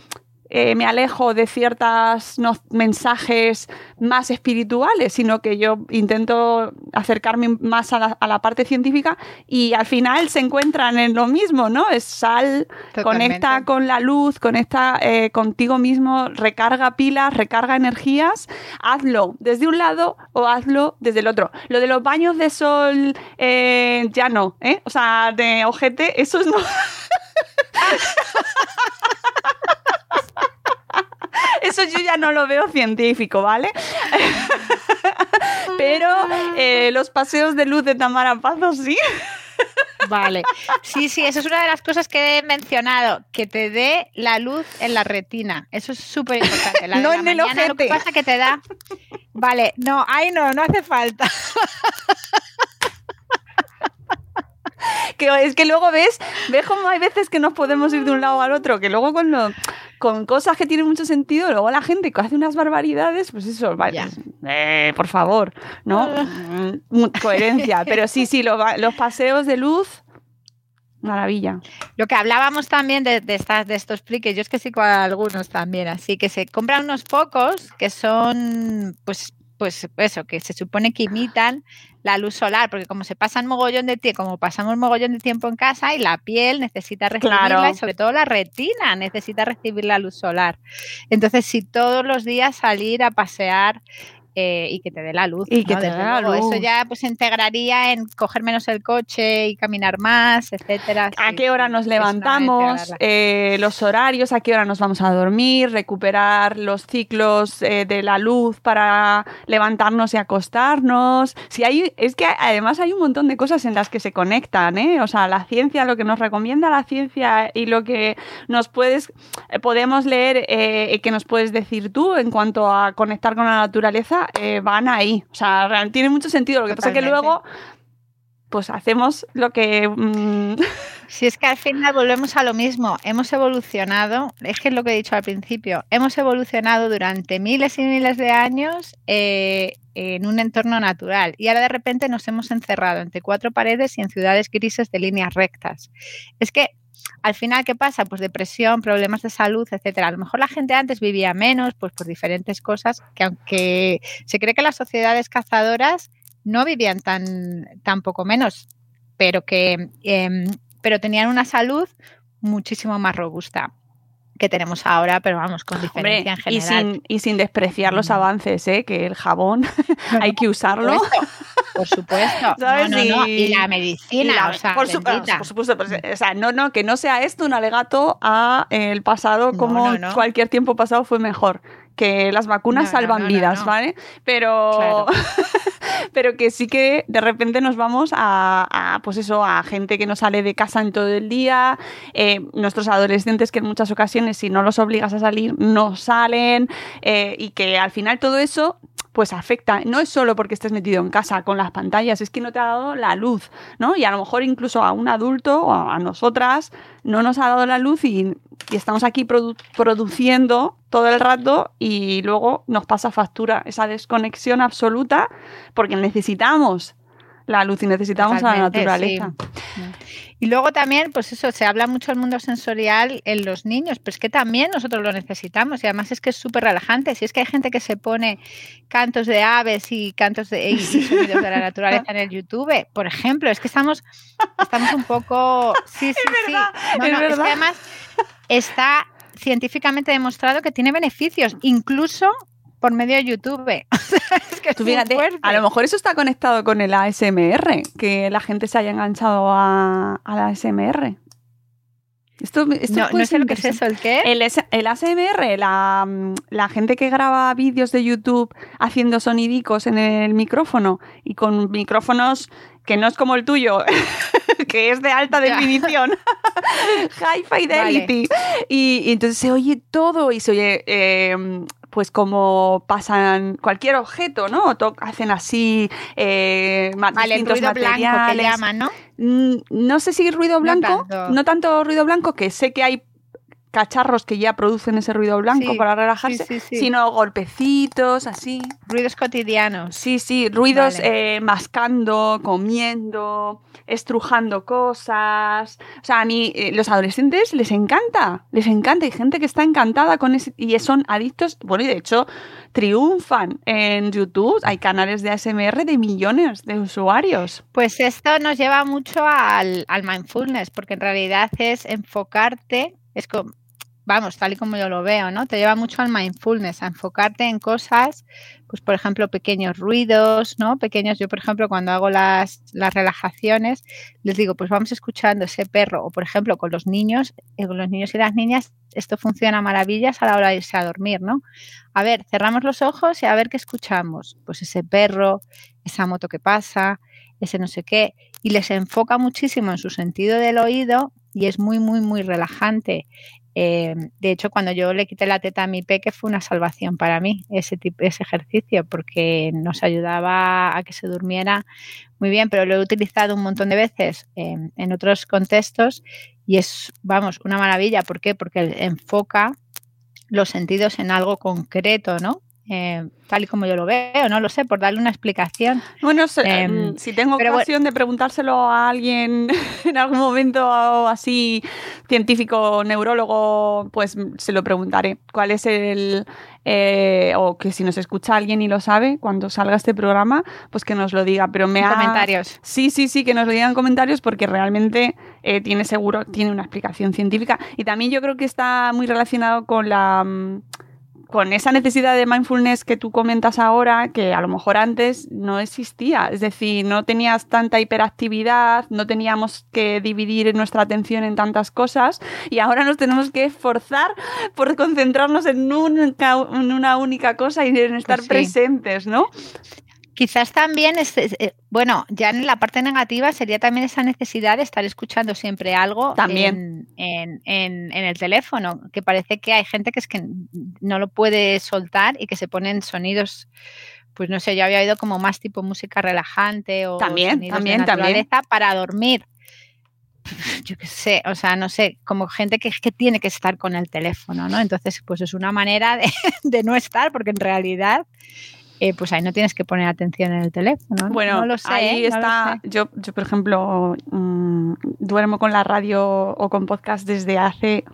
[SPEAKER 2] eh, me alejo de ciertos mensajes más espirituales, sino que yo intento acercarme más a la, a la parte científica y al final se encuentran en lo mismo, ¿no? Es sal,
[SPEAKER 3] Totalmente.
[SPEAKER 2] conecta con la luz, conecta eh, contigo mismo, recarga pilas, recarga energías, hazlo desde un lado o hazlo desde el otro. Lo de los baños de sol eh, ya no, ¿eh? O sea, de ojete, eso es no... Eso yo ya no lo veo científico, ¿vale? Pero eh, los paseos de luz de Tamara Pazo sí.
[SPEAKER 3] Vale. Sí, sí, eso es una de las cosas que he mencionado, que te dé la luz en la retina. Eso es súper importante. La de
[SPEAKER 2] No
[SPEAKER 3] la
[SPEAKER 2] en el
[SPEAKER 3] Lo que pasa que te da... Vale, no, ay no, no hace falta.
[SPEAKER 2] Que es que luego ves, ves como hay veces que nos podemos ir de un lado al otro, que luego con lo- con cosas que tienen mucho sentido, luego la gente que hace unas barbaridades, pues eso, vale, pues, eh, por favor, ¿no? Mm, Coherencia. Pero sí, sí, lo va- los paseos de luz, maravilla.
[SPEAKER 3] Lo que hablábamos también de, de estas, de estos pliques, yo es que sí con algunos también, así que se compran unos focos que son, pues, pues eso, que se supone que imitan la luz solar, porque como se pasan mogollón de tiempo, como pasamos mogollón de tiempo en casa y la piel necesita recibirla
[SPEAKER 2] Claro.
[SPEAKER 3] y sobre todo la retina necesita recibir la luz solar. Entonces, si todos los días salir a pasear eh, y que te dé la luz.
[SPEAKER 2] Y que te dé la
[SPEAKER 3] Eso ya pues se integraría en coger menos el coche y caminar más, etcétera.
[SPEAKER 2] ¿A
[SPEAKER 3] Sí,
[SPEAKER 2] qué hora nos levantamos? eh, los horarios, a qué hora nos vamos a dormir, recuperar los ciclos eh, de la luz para levantarnos y acostarnos. Si hay, es que además hay un montón de cosas en las que se conectan, ¿eh? O sea, la ciencia, lo que nos recomienda la ciencia y lo que nos puedes, podemos leer que nos puedes decir tú en cuanto a conectar con la naturaleza, eh, van ahí. O sea, tiene mucho sentido. Lo que pasa es que
[SPEAKER 3] Totalmente.
[SPEAKER 2] luego pues hacemos lo que... mm,
[SPEAKER 3] Si es que al final volvemos a lo mismo, hemos evolucionado, es que es lo que he dicho al principio, hemos evolucionado durante miles y miles de años eh, en un entorno natural y ahora de repente nos hemos encerrado entre cuatro paredes y en ciudades grises de líneas rectas. Es que al final, ¿qué pasa? Pues depresión, problemas de salud, etcétera. A lo mejor la gente antes vivía menos, pues por diferentes cosas, que aunque se cree que las sociedades cazadoras no vivían tan, tan poco menos, pero que em, pero tenían una salud muchísimo más robusta que tenemos ahora, pero vamos, con
[SPEAKER 2] Hombre,
[SPEAKER 3] diferencia en
[SPEAKER 2] y
[SPEAKER 3] general.
[SPEAKER 2] sin, y sin despreciar los avances, ¿eh? que el jabón hay que usarlo.
[SPEAKER 3] Por supuesto.
[SPEAKER 2] ¿Sabes?
[SPEAKER 3] No, no, no. Y la medicina,
[SPEAKER 2] y la-
[SPEAKER 3] o sea,
[SPEAKER 2] por, su-
[SPEAKER 3] bendita.
[SPEAKER 2] por supuesto, pues, o sea, no, no, que no sea esto un alegato a el pasado como cualquier tiempo pasado fue mejor. Que las vacunas
[SPEAKER 3] No,
[SPEAKER 2] salvan
[SPEAKER 3] no, no,
[SPEAKER 2] vidas. ¿vale? Pero, pero que sí que de repente nos vamos a, a, pues eso, a gente que no sale de casa en todo el día, eh, nuestros adolescentes que en muchas ocasiones si no los obligas a salir no salen eh, y que al final todo eso pues afecta, no es solo porque estés metido en casa con las pantallas, es que no te ha dado la luz, ¿no? Y a lo mejor incluso a un adulto o a nosotras no nos ha dado la luz y, y estamos aquí produ- produciendo todo el rato y luego nos pasa factura esa desconexión absoluta porque necesitamos la luz y necesitamos a la naturaleza.
[SPEAKER 3] sí. Y luego también, pues eso, se habla mucho del mundo sensorial en los niños, pero es que también nosotros lo necesitamos y además es que es súper relajante. Si es que hay gente que se pone cantos de aves y cantos de y sonidos de la naturaleza en el YouTube, por ejemplo, es que estamos, estamos un poco... Sí, sí, sí. No,
[SPEAKER 2] es
[SPEAKER 3] no, es
[SPEAKER 2] verdad.
[SPEAKER 3] que además está científicamente demostrado que tiene beneficios, incluso por medio de YouTube. es que
[SPEAKER 2] Tú fíjate, a lo mejor eso está conectado con el ASMR, que la gente se haya enganchado a, al ASMR. Esto, esto
[SPEAKER 3] No,
[SPEAKER 2] puede
[SPEAKER 3] no sé
[SPEAKER 2] ser
[SPEAKER 3] lo que es eso, ¿el qué?
[SPEAKER 2] El, ASMR, la, la gente que graba vídeos de YouTube haciendo sonidicos en el micrófono y con micrófonos que no es como el tuyo, que es de alta definición, high fidelity. Y, y entonces se oye todo y se oye, eh, pues como pasan cualquier objeto, ¿no? To- hacen así, eh,
[SPEAKER 3] Vale,
[SPEAKER 2] distintos
[SPEAKER 3] ruido blanco que llaman, ¿no?
[SPEAKER 2] Mm, No sé si ruido
[SPEAKER 3] No
[SPEAKER 2] blanco,
[SPEAKER 3] tanto.
[SPEAKER 2] no tanto ruido blanco, que sé que hay cacharros que ya producen ese ruido blanco
[SPEAKER 3] Sí,
[SPEAKER 2] para relajarse,
[SPEAKER 3] sí, sí, sí.
[SPEAKER 2] sino golpecitos, así.
[SPEAKER 3] Ruidos cotidianos.
[SPEAKER 2] Sí, sí, ruidos
[SPEAKER 3] Vale.
[SPEAKER 2] eh, mascando, comiendo, estrujando cosas. O sea, a mí, eh, los adolescentes les encanta, les encanta. Hay gente que está encantada con ese y son adictos. Bueno, y de hecho, triunfan en YouTube. Hay canales de ASMR de millones de usuarios.
[SPEAKER 3] Pues esto nos lleva mucho al, al mindfulness, porque en realidad es enfocarte, es como, vamos, tal y como yo lo veo, ¿no? Te lleva mucho al mindfulness, a enfocarte en cosas, pues por ejemplo, pequeños ruidos, ¿no? Pequeños, yo por ejemplo, cuando hago las, las relajaciones, les digo, pues vamos escuchando ese perro, o por ejemplo, con los niños, eh, con los niños y las niñas, esto funciona maravillas a la hora de irse a dormir, ¿no? A ver, cerramos los ojos y a ver qué escuchamos. Pues ese perro, esa moto que pasa, ese no sé qué, y les enfoca muchísimo en su sentido del oído y es muy, muy, muy relajante. Eh, de hecho, cuando yo le quité la teta a mi peque fue una salvación para mí ese, tipo, ese ejercicio porque nos ayudaba a que se durmiera muy bien, pero lo he utilizado un montón de veces en, en otros contextos y es, vamos, una maravilla. ¿Por qué? Porque enfoca los sentidos en algo concreto, ¿no? Eh, tal y como yo lo veo, no lo sé, por darle una explicación.
[SPEAKER 2] Bueno,
[SPEAKER 3] Em,
[SPEAKER 2] mm, si tengo
[SPEAKER 3] bueno-
[SPEAKER 2] ocasión de preguntárselo a alguien en algún momento así científico, neurólogo, pues se lo preguntaré. ¿Cuál es el... eh, o que si nos escucha alguien y lo sabe, cuando salga este programa, pues que nos lo diga. Pero me
[SPEAKER 3] En
[SPEAKER 2] ha...
[SPEAKER 3] comentarios.
[SPEAKER 2] Sí, sí, sí, que nos lo digan en comentarios porque realmente eh, tiene seguro, tiene una explicación científica. Y también yo creo que está muy relacionado con la... mm, con esa necesidad de mindfulness que tú comentas ahora, que a lo mejor antes no existía. Es decir, no tenías tanta hiperactividad, no teníamos que dividir nuestra atención en tantas cosas y ahora nos tenemos que esforzar por concentrarnos en una, en una única cosa y en estar
[SPEAKER 3] Pues sí.
[SPEAKER 2] presentes, ¿no?
[SPEAKER 3] Quizás también, es, es- eh, bueno, ya en la parte negativa sería también esa necesidad de estar escuchando siempre algo
[SPEAKER 2] También.
[SPEAKER 3] En, en- en- en el teléfono, que parece que hay gente que es que no lo puede soltar y que se ponen sonidos, pues no sé, yo había oído como más tipo música relajante o
[SPEAKER 2] También, también,
[SPEAKER 3] de
[SPEAKER 2] también.
[SPEAKER 3] para dormir. Yo qué sé, o sea, no sé, como gente que, que tiene que estar con el teléfono, ¿no? Entonces, pues es una manera de, de no estar, porque en realidad eh, pues ahí no tienes que poner atención en el teléfono.
[SPEAKER 2] Bueno,
[SPEAKER 3] no lo sé,
[SPEAKER 2] ahí
[SPEAKER 3] ¿eh? No
[SPEAKER 2] está.
[SPEAKER 3] sé.
[SPEAKER 2] Yo, yo, por ejemplo, mm, duermo con la radio o con podcast desde hace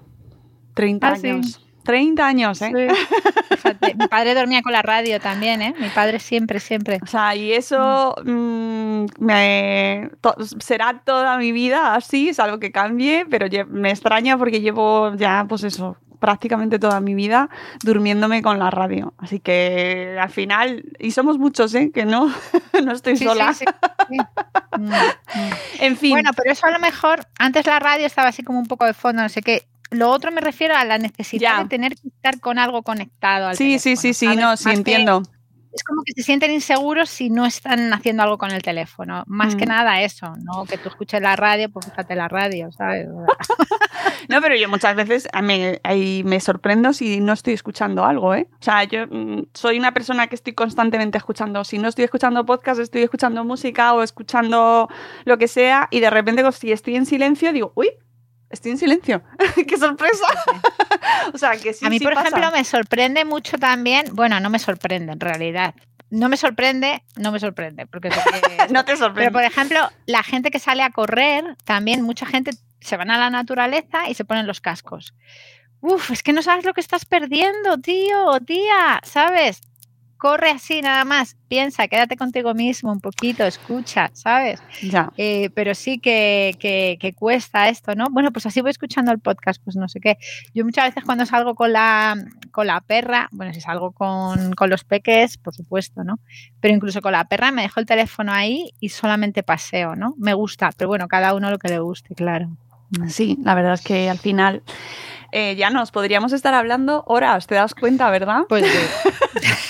[SPEAKER 2] 30
[SPEAKER 3] Ah, sí.
[SPEAKER 2] años. 30 años, ¿eh?
[SPEAKER 3] Fíjate, mi padre dormía con la radio también, ¿eh? Mi padre siempre, siempre.
[SPEAKER 2] O sea, y eso mm, me, to- será toda mi vida así, es algo que cambie, pero me extraña porque llevo ya, pues eso, prácticamente toda mi vida durmiéndome con la radio. Así que al final, y somos muchos, ¿eh? Que no, no estoy
[SPEAKER 3] Sí,
[SPEAKER 2] sola.
[SPEAKER 3] sí, sí. Mm, mm.
[SPEAKER 2] En fin.
[SPEAKER 3] Bueno, pero eso a lo mejor, antes la radio estaba así como un poco de fondo, no sé qué. Lo otro me refiero a la necesidad
[SPEAKER 2] Ya.
[SPEAKER 3] de tener que estar con algo conectado al
[SPEAKER 2] Sí, sí,
[SPEAKER 3] teléfono,
[SPEAKER 2] sí, sí, no, sí,
[SPEAKER 3] que-
[SPEAKER 2] entiendo.
[SPEAKER 3] Es como que se sienten inseguros si no están haciendo algo con el teléfono. Más que
[SPEAKER 2] Mm.
[SPEAKER 3] nada eso, ¿no? Que tú escuches la radio, pues fíjate la radio, ¿sabes?
[SPEAKER 2] No, pero yo muchas veces a me, ahí me sorprendo si no estoy escuchando algo, ¿eh? O sea, yo mm, soy una persona que estoy constantemente escuchando. Si no estoy escuchando podcast, estoy escuchando música o escuchando lo que sea y de repente si estoy en silencio digo, uy, estoy en silencio. ¡Qué sorpresa! O sea, que sí,
[SPEAKER 3] a mí,
[SPEAKER 2] sí
[SPEAKER 3] por
[SPEAKER 2] pasa.
[SPEAKER 3] ejemplo, me sorprende mucho también, bueno, no me sorprende en realidad. No me sorprende, no me sorprende, porque
[SPEAKER 2] No te sorprende.
[SPEAKER 3] Pero por ejemplo, la gente que sale a correr, también mucha gente se van a la naturaleza y se ponen los cascos. Uf, es que no sabes lo que estás perdiendo, tío o tía, ¿sabes? Corre así nada más, piensa, quédate contigo mismo un poquito, escucha, ¿sabes?
[SPEAKER 2] Ya.
[SPEAKER 3] Eh, pero sí que, que, que cuesta esto, ¿no? Bueno, pues así voy escuchando el podcast, pues no sé qué. Yo muchas veces cuando salgo con la, con la perra, bueno, si salgo con, con los peques, por supuesto, ¿no? Pero incluso con la perra me dejo el teléfono ahí y solamente paseo, ¿no? Me gusta, pero bueno, cada uno lo que le guste, claro.
[SPEAKER 2] Sí, la verdad es que al final eh, ya nos podríamos estar hablando horas, ¿te das cuenta, verdad?
[SPEAKER 3] Pues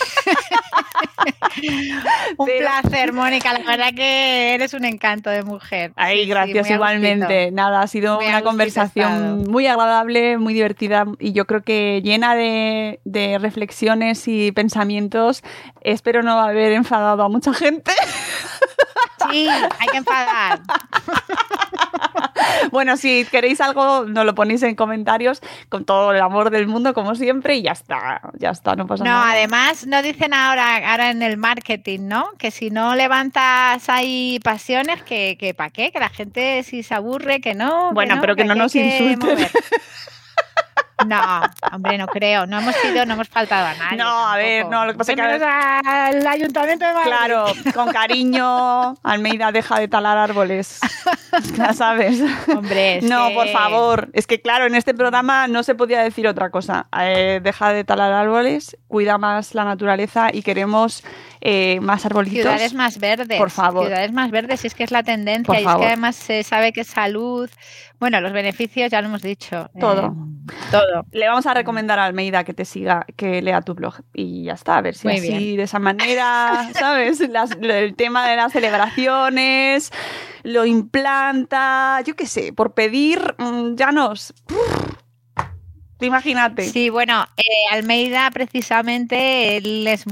[SPEAKER 3] un placer, Mónica. La verdad que eres un encanto de mujer.
[SPEAKER 2] Ay,
[SPEAKER 3] Sí,
[SPEAKER 2] gracias
[SPEAKER 3] sí,
[SPEAKER 2] igualmente. Nada, ha sido
[SPEAKER 3] Muy
[SPEAKER 2] una conversación
[SPEAKER 3] estado.
[SPEAKER 2] muy agradable, muy divertida y yo creo que llena de, de reflexiones y pensamientos. Espero no haber enfadado a mucha gente.
[SPEAKER 3] Sí, hay que enfadar.
[SPEAKER 2] Bueno, si queréis algo, nos lo ponéis en comentarios con todo el amor del mundo, como siempre, y ya está, ya está, no pasa
[SPEAKER 3] No,
[SPEAKER 2] nada.
[SPEAKER 3] además no dicen ahora, ahora en el marketing, ¿no? Que si no levantas ahí pasiones, que, que para qué, que la gente si se aburre, que no.
[SPEAKER 2] Bueno, pero que
[SPEAKER 3] aquí
[SPEAKER 2] no nos insulten.
[SPEAKER 3] No, hombre, no creo. No hemos sido, no hemos faltado a nadie.
[SPEAKER 2] No, a ver, no, lo que pasa es que...
[SPEAKER 3] Al ayuntamiento de Madrid.
[SPEAKER 2] Claro, con cariño, Almeida deja de talar árboles. Ya sabes.
[SPEAKER 3] Hombre, es
[SPEAKER 2] No,
[SPEAKER 3] que-
[SPEAKER 2] por favor. Es que claro, en este programa no se podía decir otra cosa. Eh, deja de talar árboles, cuida más la naturaleza y queremos eh, más arbolitos.
[SPEAKER 3] Ciudades más verdes.
[SPEAKER 2] Por favor.
[SPEAKER 3] Ciudades más verdes, si es que es la tendencia.
[SPEAKER 2] Por
[SPEAKER 3] y es que además se sabe que es salud. Bueno, los beneficios ya lo hemos dicho.
[SPEAKER 2] Todo.
[SPEAKER 3] Eh, todo.
[SPEAKER 2] Le vamos a recomendar a Almeida que te siga, que lea tu blog y ya está, a ver si
[SPEAKER 3] Muy
[SPEAKER 2] así
[SPEAKER 3] bien.
[SPEAKER 2] de esa manera, ¿sabes? Las- el tema de las celebraciones, lo implanta, yo qué sé, por pedir, mm, ya nos... Imagínate.
[SPEAKER 3] Sí, bueno, eh, Almeida precisamente, él es,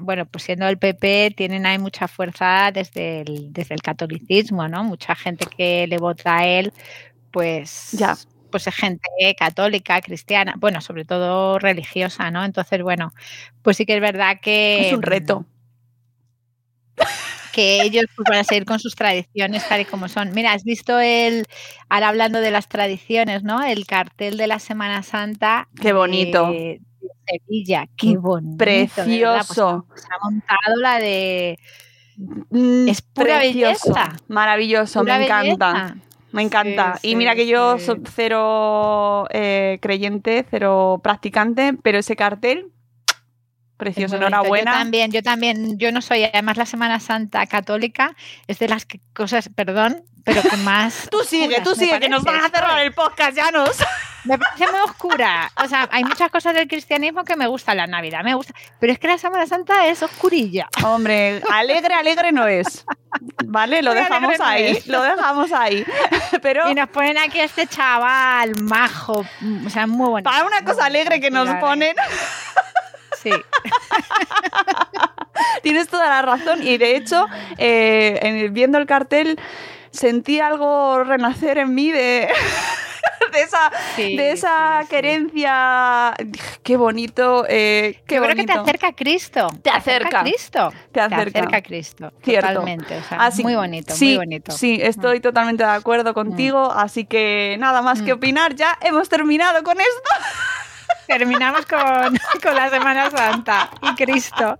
[SPEAKER 3] bueno, pues siendo el PP, tienen ahí mucha fuerza desde el, desde el catolicismo, ¿no? Mucha gente que le vota a él, pues,
[SPEAKER 2] Ya.
[SPEAKER 3] Pues es gente católica, cristiana, bueno, sobre todo religiosa, ¿no? Entonces, bueno, pues sí que es verdad que...
[SPEAKER 2] Es un reto.
[SPEAKER 3] que ellos pues, van a seguir con sus tradiciones tal y como son. Mira, has visto el, ahora hablando de las tradiciones, ¿no? El cartel de la Semana Santa.
[SPEAKER 2] Qué bonito.
[SPEAKER 3] De, de Sevilla, qué bonito. de verdad. Pues,
[SPEAKER 2] Precioso.
[SPEAKER 3] se ha montado la de...
[SPEAKER 2] Mm,
[SPEAKER 3] Es pura
[SPEAKER 2] precioso,
[SPEAKER 3] belleza.
[SPEAKER 2] Maravilloso,
[SPEAKER 3] Pura
[SPEAKER 2] me encanta. Me encanta.
[SPEAKER 3] Sí,
[SPEAKER 2] y mira que yo
[SPEAKER 3] sí.
[SPEAKER 2] soy cero eh, creyente, cero practicante, pero ese cartel, precioso, enhorabuena.
[SPEAKER 3] Yo también, yo también, yo no soy, además la Semana Santa católica es de las que- cosas, perdón, pero que más...
[SPEAKER 2] Tú sigue, tú sigue, que nos van a cerrar el podcast, ya nos.
[SPEAKER 3] Me parece muy oscura. O sea, hay muchas cosas del cristianismo que me gustan. La Navidad me gusta. Pero es que la Semana Santa es oscurilla.
[SPEAKER 2] Hombre, alegre, alegre no es. ¿Vale? Lo dejamos ahí, lo dejamos ahí. Pero
[SPEAKER 3] Y nos ponen aquí a este chaval majo. O sea, muy bonito.
[SPEAKER 2] para una cosa alegre que nos ponen,
[SPEAKER 3] Sí.
[SPEAKER 2] tienes toda la razón. Y de hecho, eh, en- viendo el cartel, sentí algo renacer en mí de, de esa,
[SPEAKER 3] Sí,
[SPEAKER 2] de esa
[SPEAKER 3] sí,
[SPEAKER 2] querencia. Qué bonito, eh, qué
[SPEAKER 3] Yo creo que te
[SPEAKER 2] bonito.
[SPEAKER 3] acerca a Cristo.
[SPEAKER 2] Te acerca.
[SPEAKER 3] a Cristo.
[SPEAKER 2] Te acerca.
[SPEAKER 3] a Cristo.
[SPEAKER 2] Cierto.
[SPEAKER 3] Totalmente. O sea,
[SPEAKER 2] Así-
[SPEAKER 3] muy bonito,
[SPEAKER 2] sí,
[SPEAKER 3] muy bonito. Mm.
[SPEAKER 2] Sí, estoy totalmente de acuerdo contigo, así que nada más que opinar, ya hemos terminado con esto.
[SPEAKER 3] Terminamos con, con la Semana Santa y Cristo.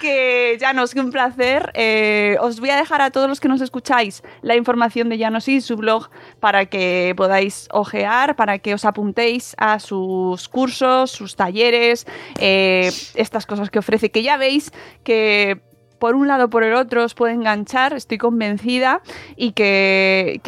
[SPEAKER 2] que Janos, que un placer. Eh, os voy a dejar a todos los que nos escucháis la información de Janos y su blog para que podáis ojear, para que os apuntéis a sus cursos, sus talleres, eh, estas cosas que ofrece, que ya veis que por un lado o por el otro os puede enganchar, estoy convencida, y que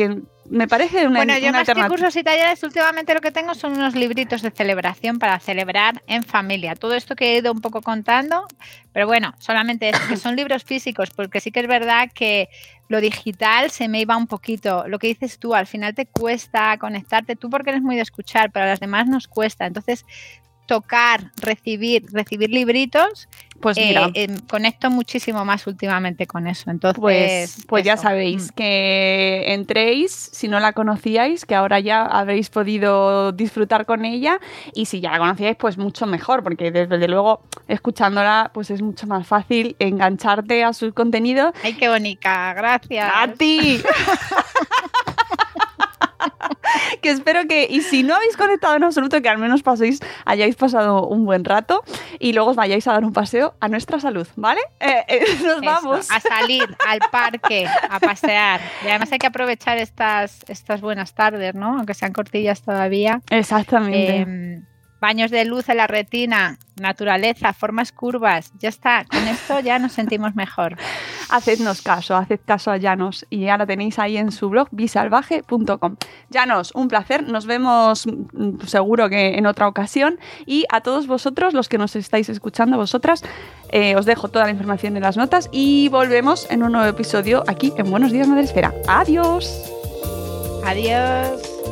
[SPEAKER 2] me parece una,
[SPEAKER 3] Bueno, yo
[SPEAKER 2] una
[SPEAKER 3] más que cursos y talleres, últimamente lo que tengo son unos libritos de celebración para celebrar en familia. Todo esto que he ido un poco contando, pero bueno, solamente eso, que son libros físicos, porque sí que es verdad que lo digital se me iba un poquito. Lo que dices tú, al final te cuesta conectarte, tú porque eres muy de escuchar, pero a las demás nos cuesta. Entonces, tocar, recibir, recibir libritos,
[SPEAKER 2] Pues
[SPEAKER 3] eh,
[SPEAKER 2] mira.
[SPEAKER 3] eh, conecto muchísimo más últimamente con eso. Entonces,
[SPEAKER 2] Pues, pues ya sabéis
[SPEAKER 3] Mm.
[SPEAKER 2] que entréis, si no la conocíais, que ahora ya habréis podido disfrutar con ella y si ya la conocíais, pues mucho mejor, porque desde luego escuchándola pues es mucho más fácil engancharte a su contenido.
[SPEAKER 3] Ay, qué bonita, gracias.
[SPEAKER 2] ¡A ti! que espero que, y si no habéis conectado en absoluto, que al menos paséis, hayáis pasado un buen rato y luego os vayáis a dar un paseo a nuestra salud, ¿vale? Eh, eh, nos
[SPEAKER 3] Eso,
[SPEAKER 2] vamos.
[SPEAKER 3] a salir al parque, a pasear. Y además hay que aprovechar estas, estas buenas tardes, ¿no? Aunque sean cortillas todavía.
[SPEAKER 2] Exactamente.
[SPEAKER 3] Em, baños de luz en la retina, naturaleza, formas curvas. Ya está, con esto ya nos sentimos mejor.
[SPEAKER 2] Hacednos caso, haced caso a Llanos y ya la tenéis ahí en su blog bisalvaje.com. Llanos, un placer, nos vemos mm, seguro que en otra ocasión y a todos vosotros, los que nos estáis escuchando, vosotras, eh, os dejo toda la información en las notas y volvemos en un nuevo episodio aquí en Buenos Días Madre Esfera. Adiós.
[SPEAKER 3] Adiós.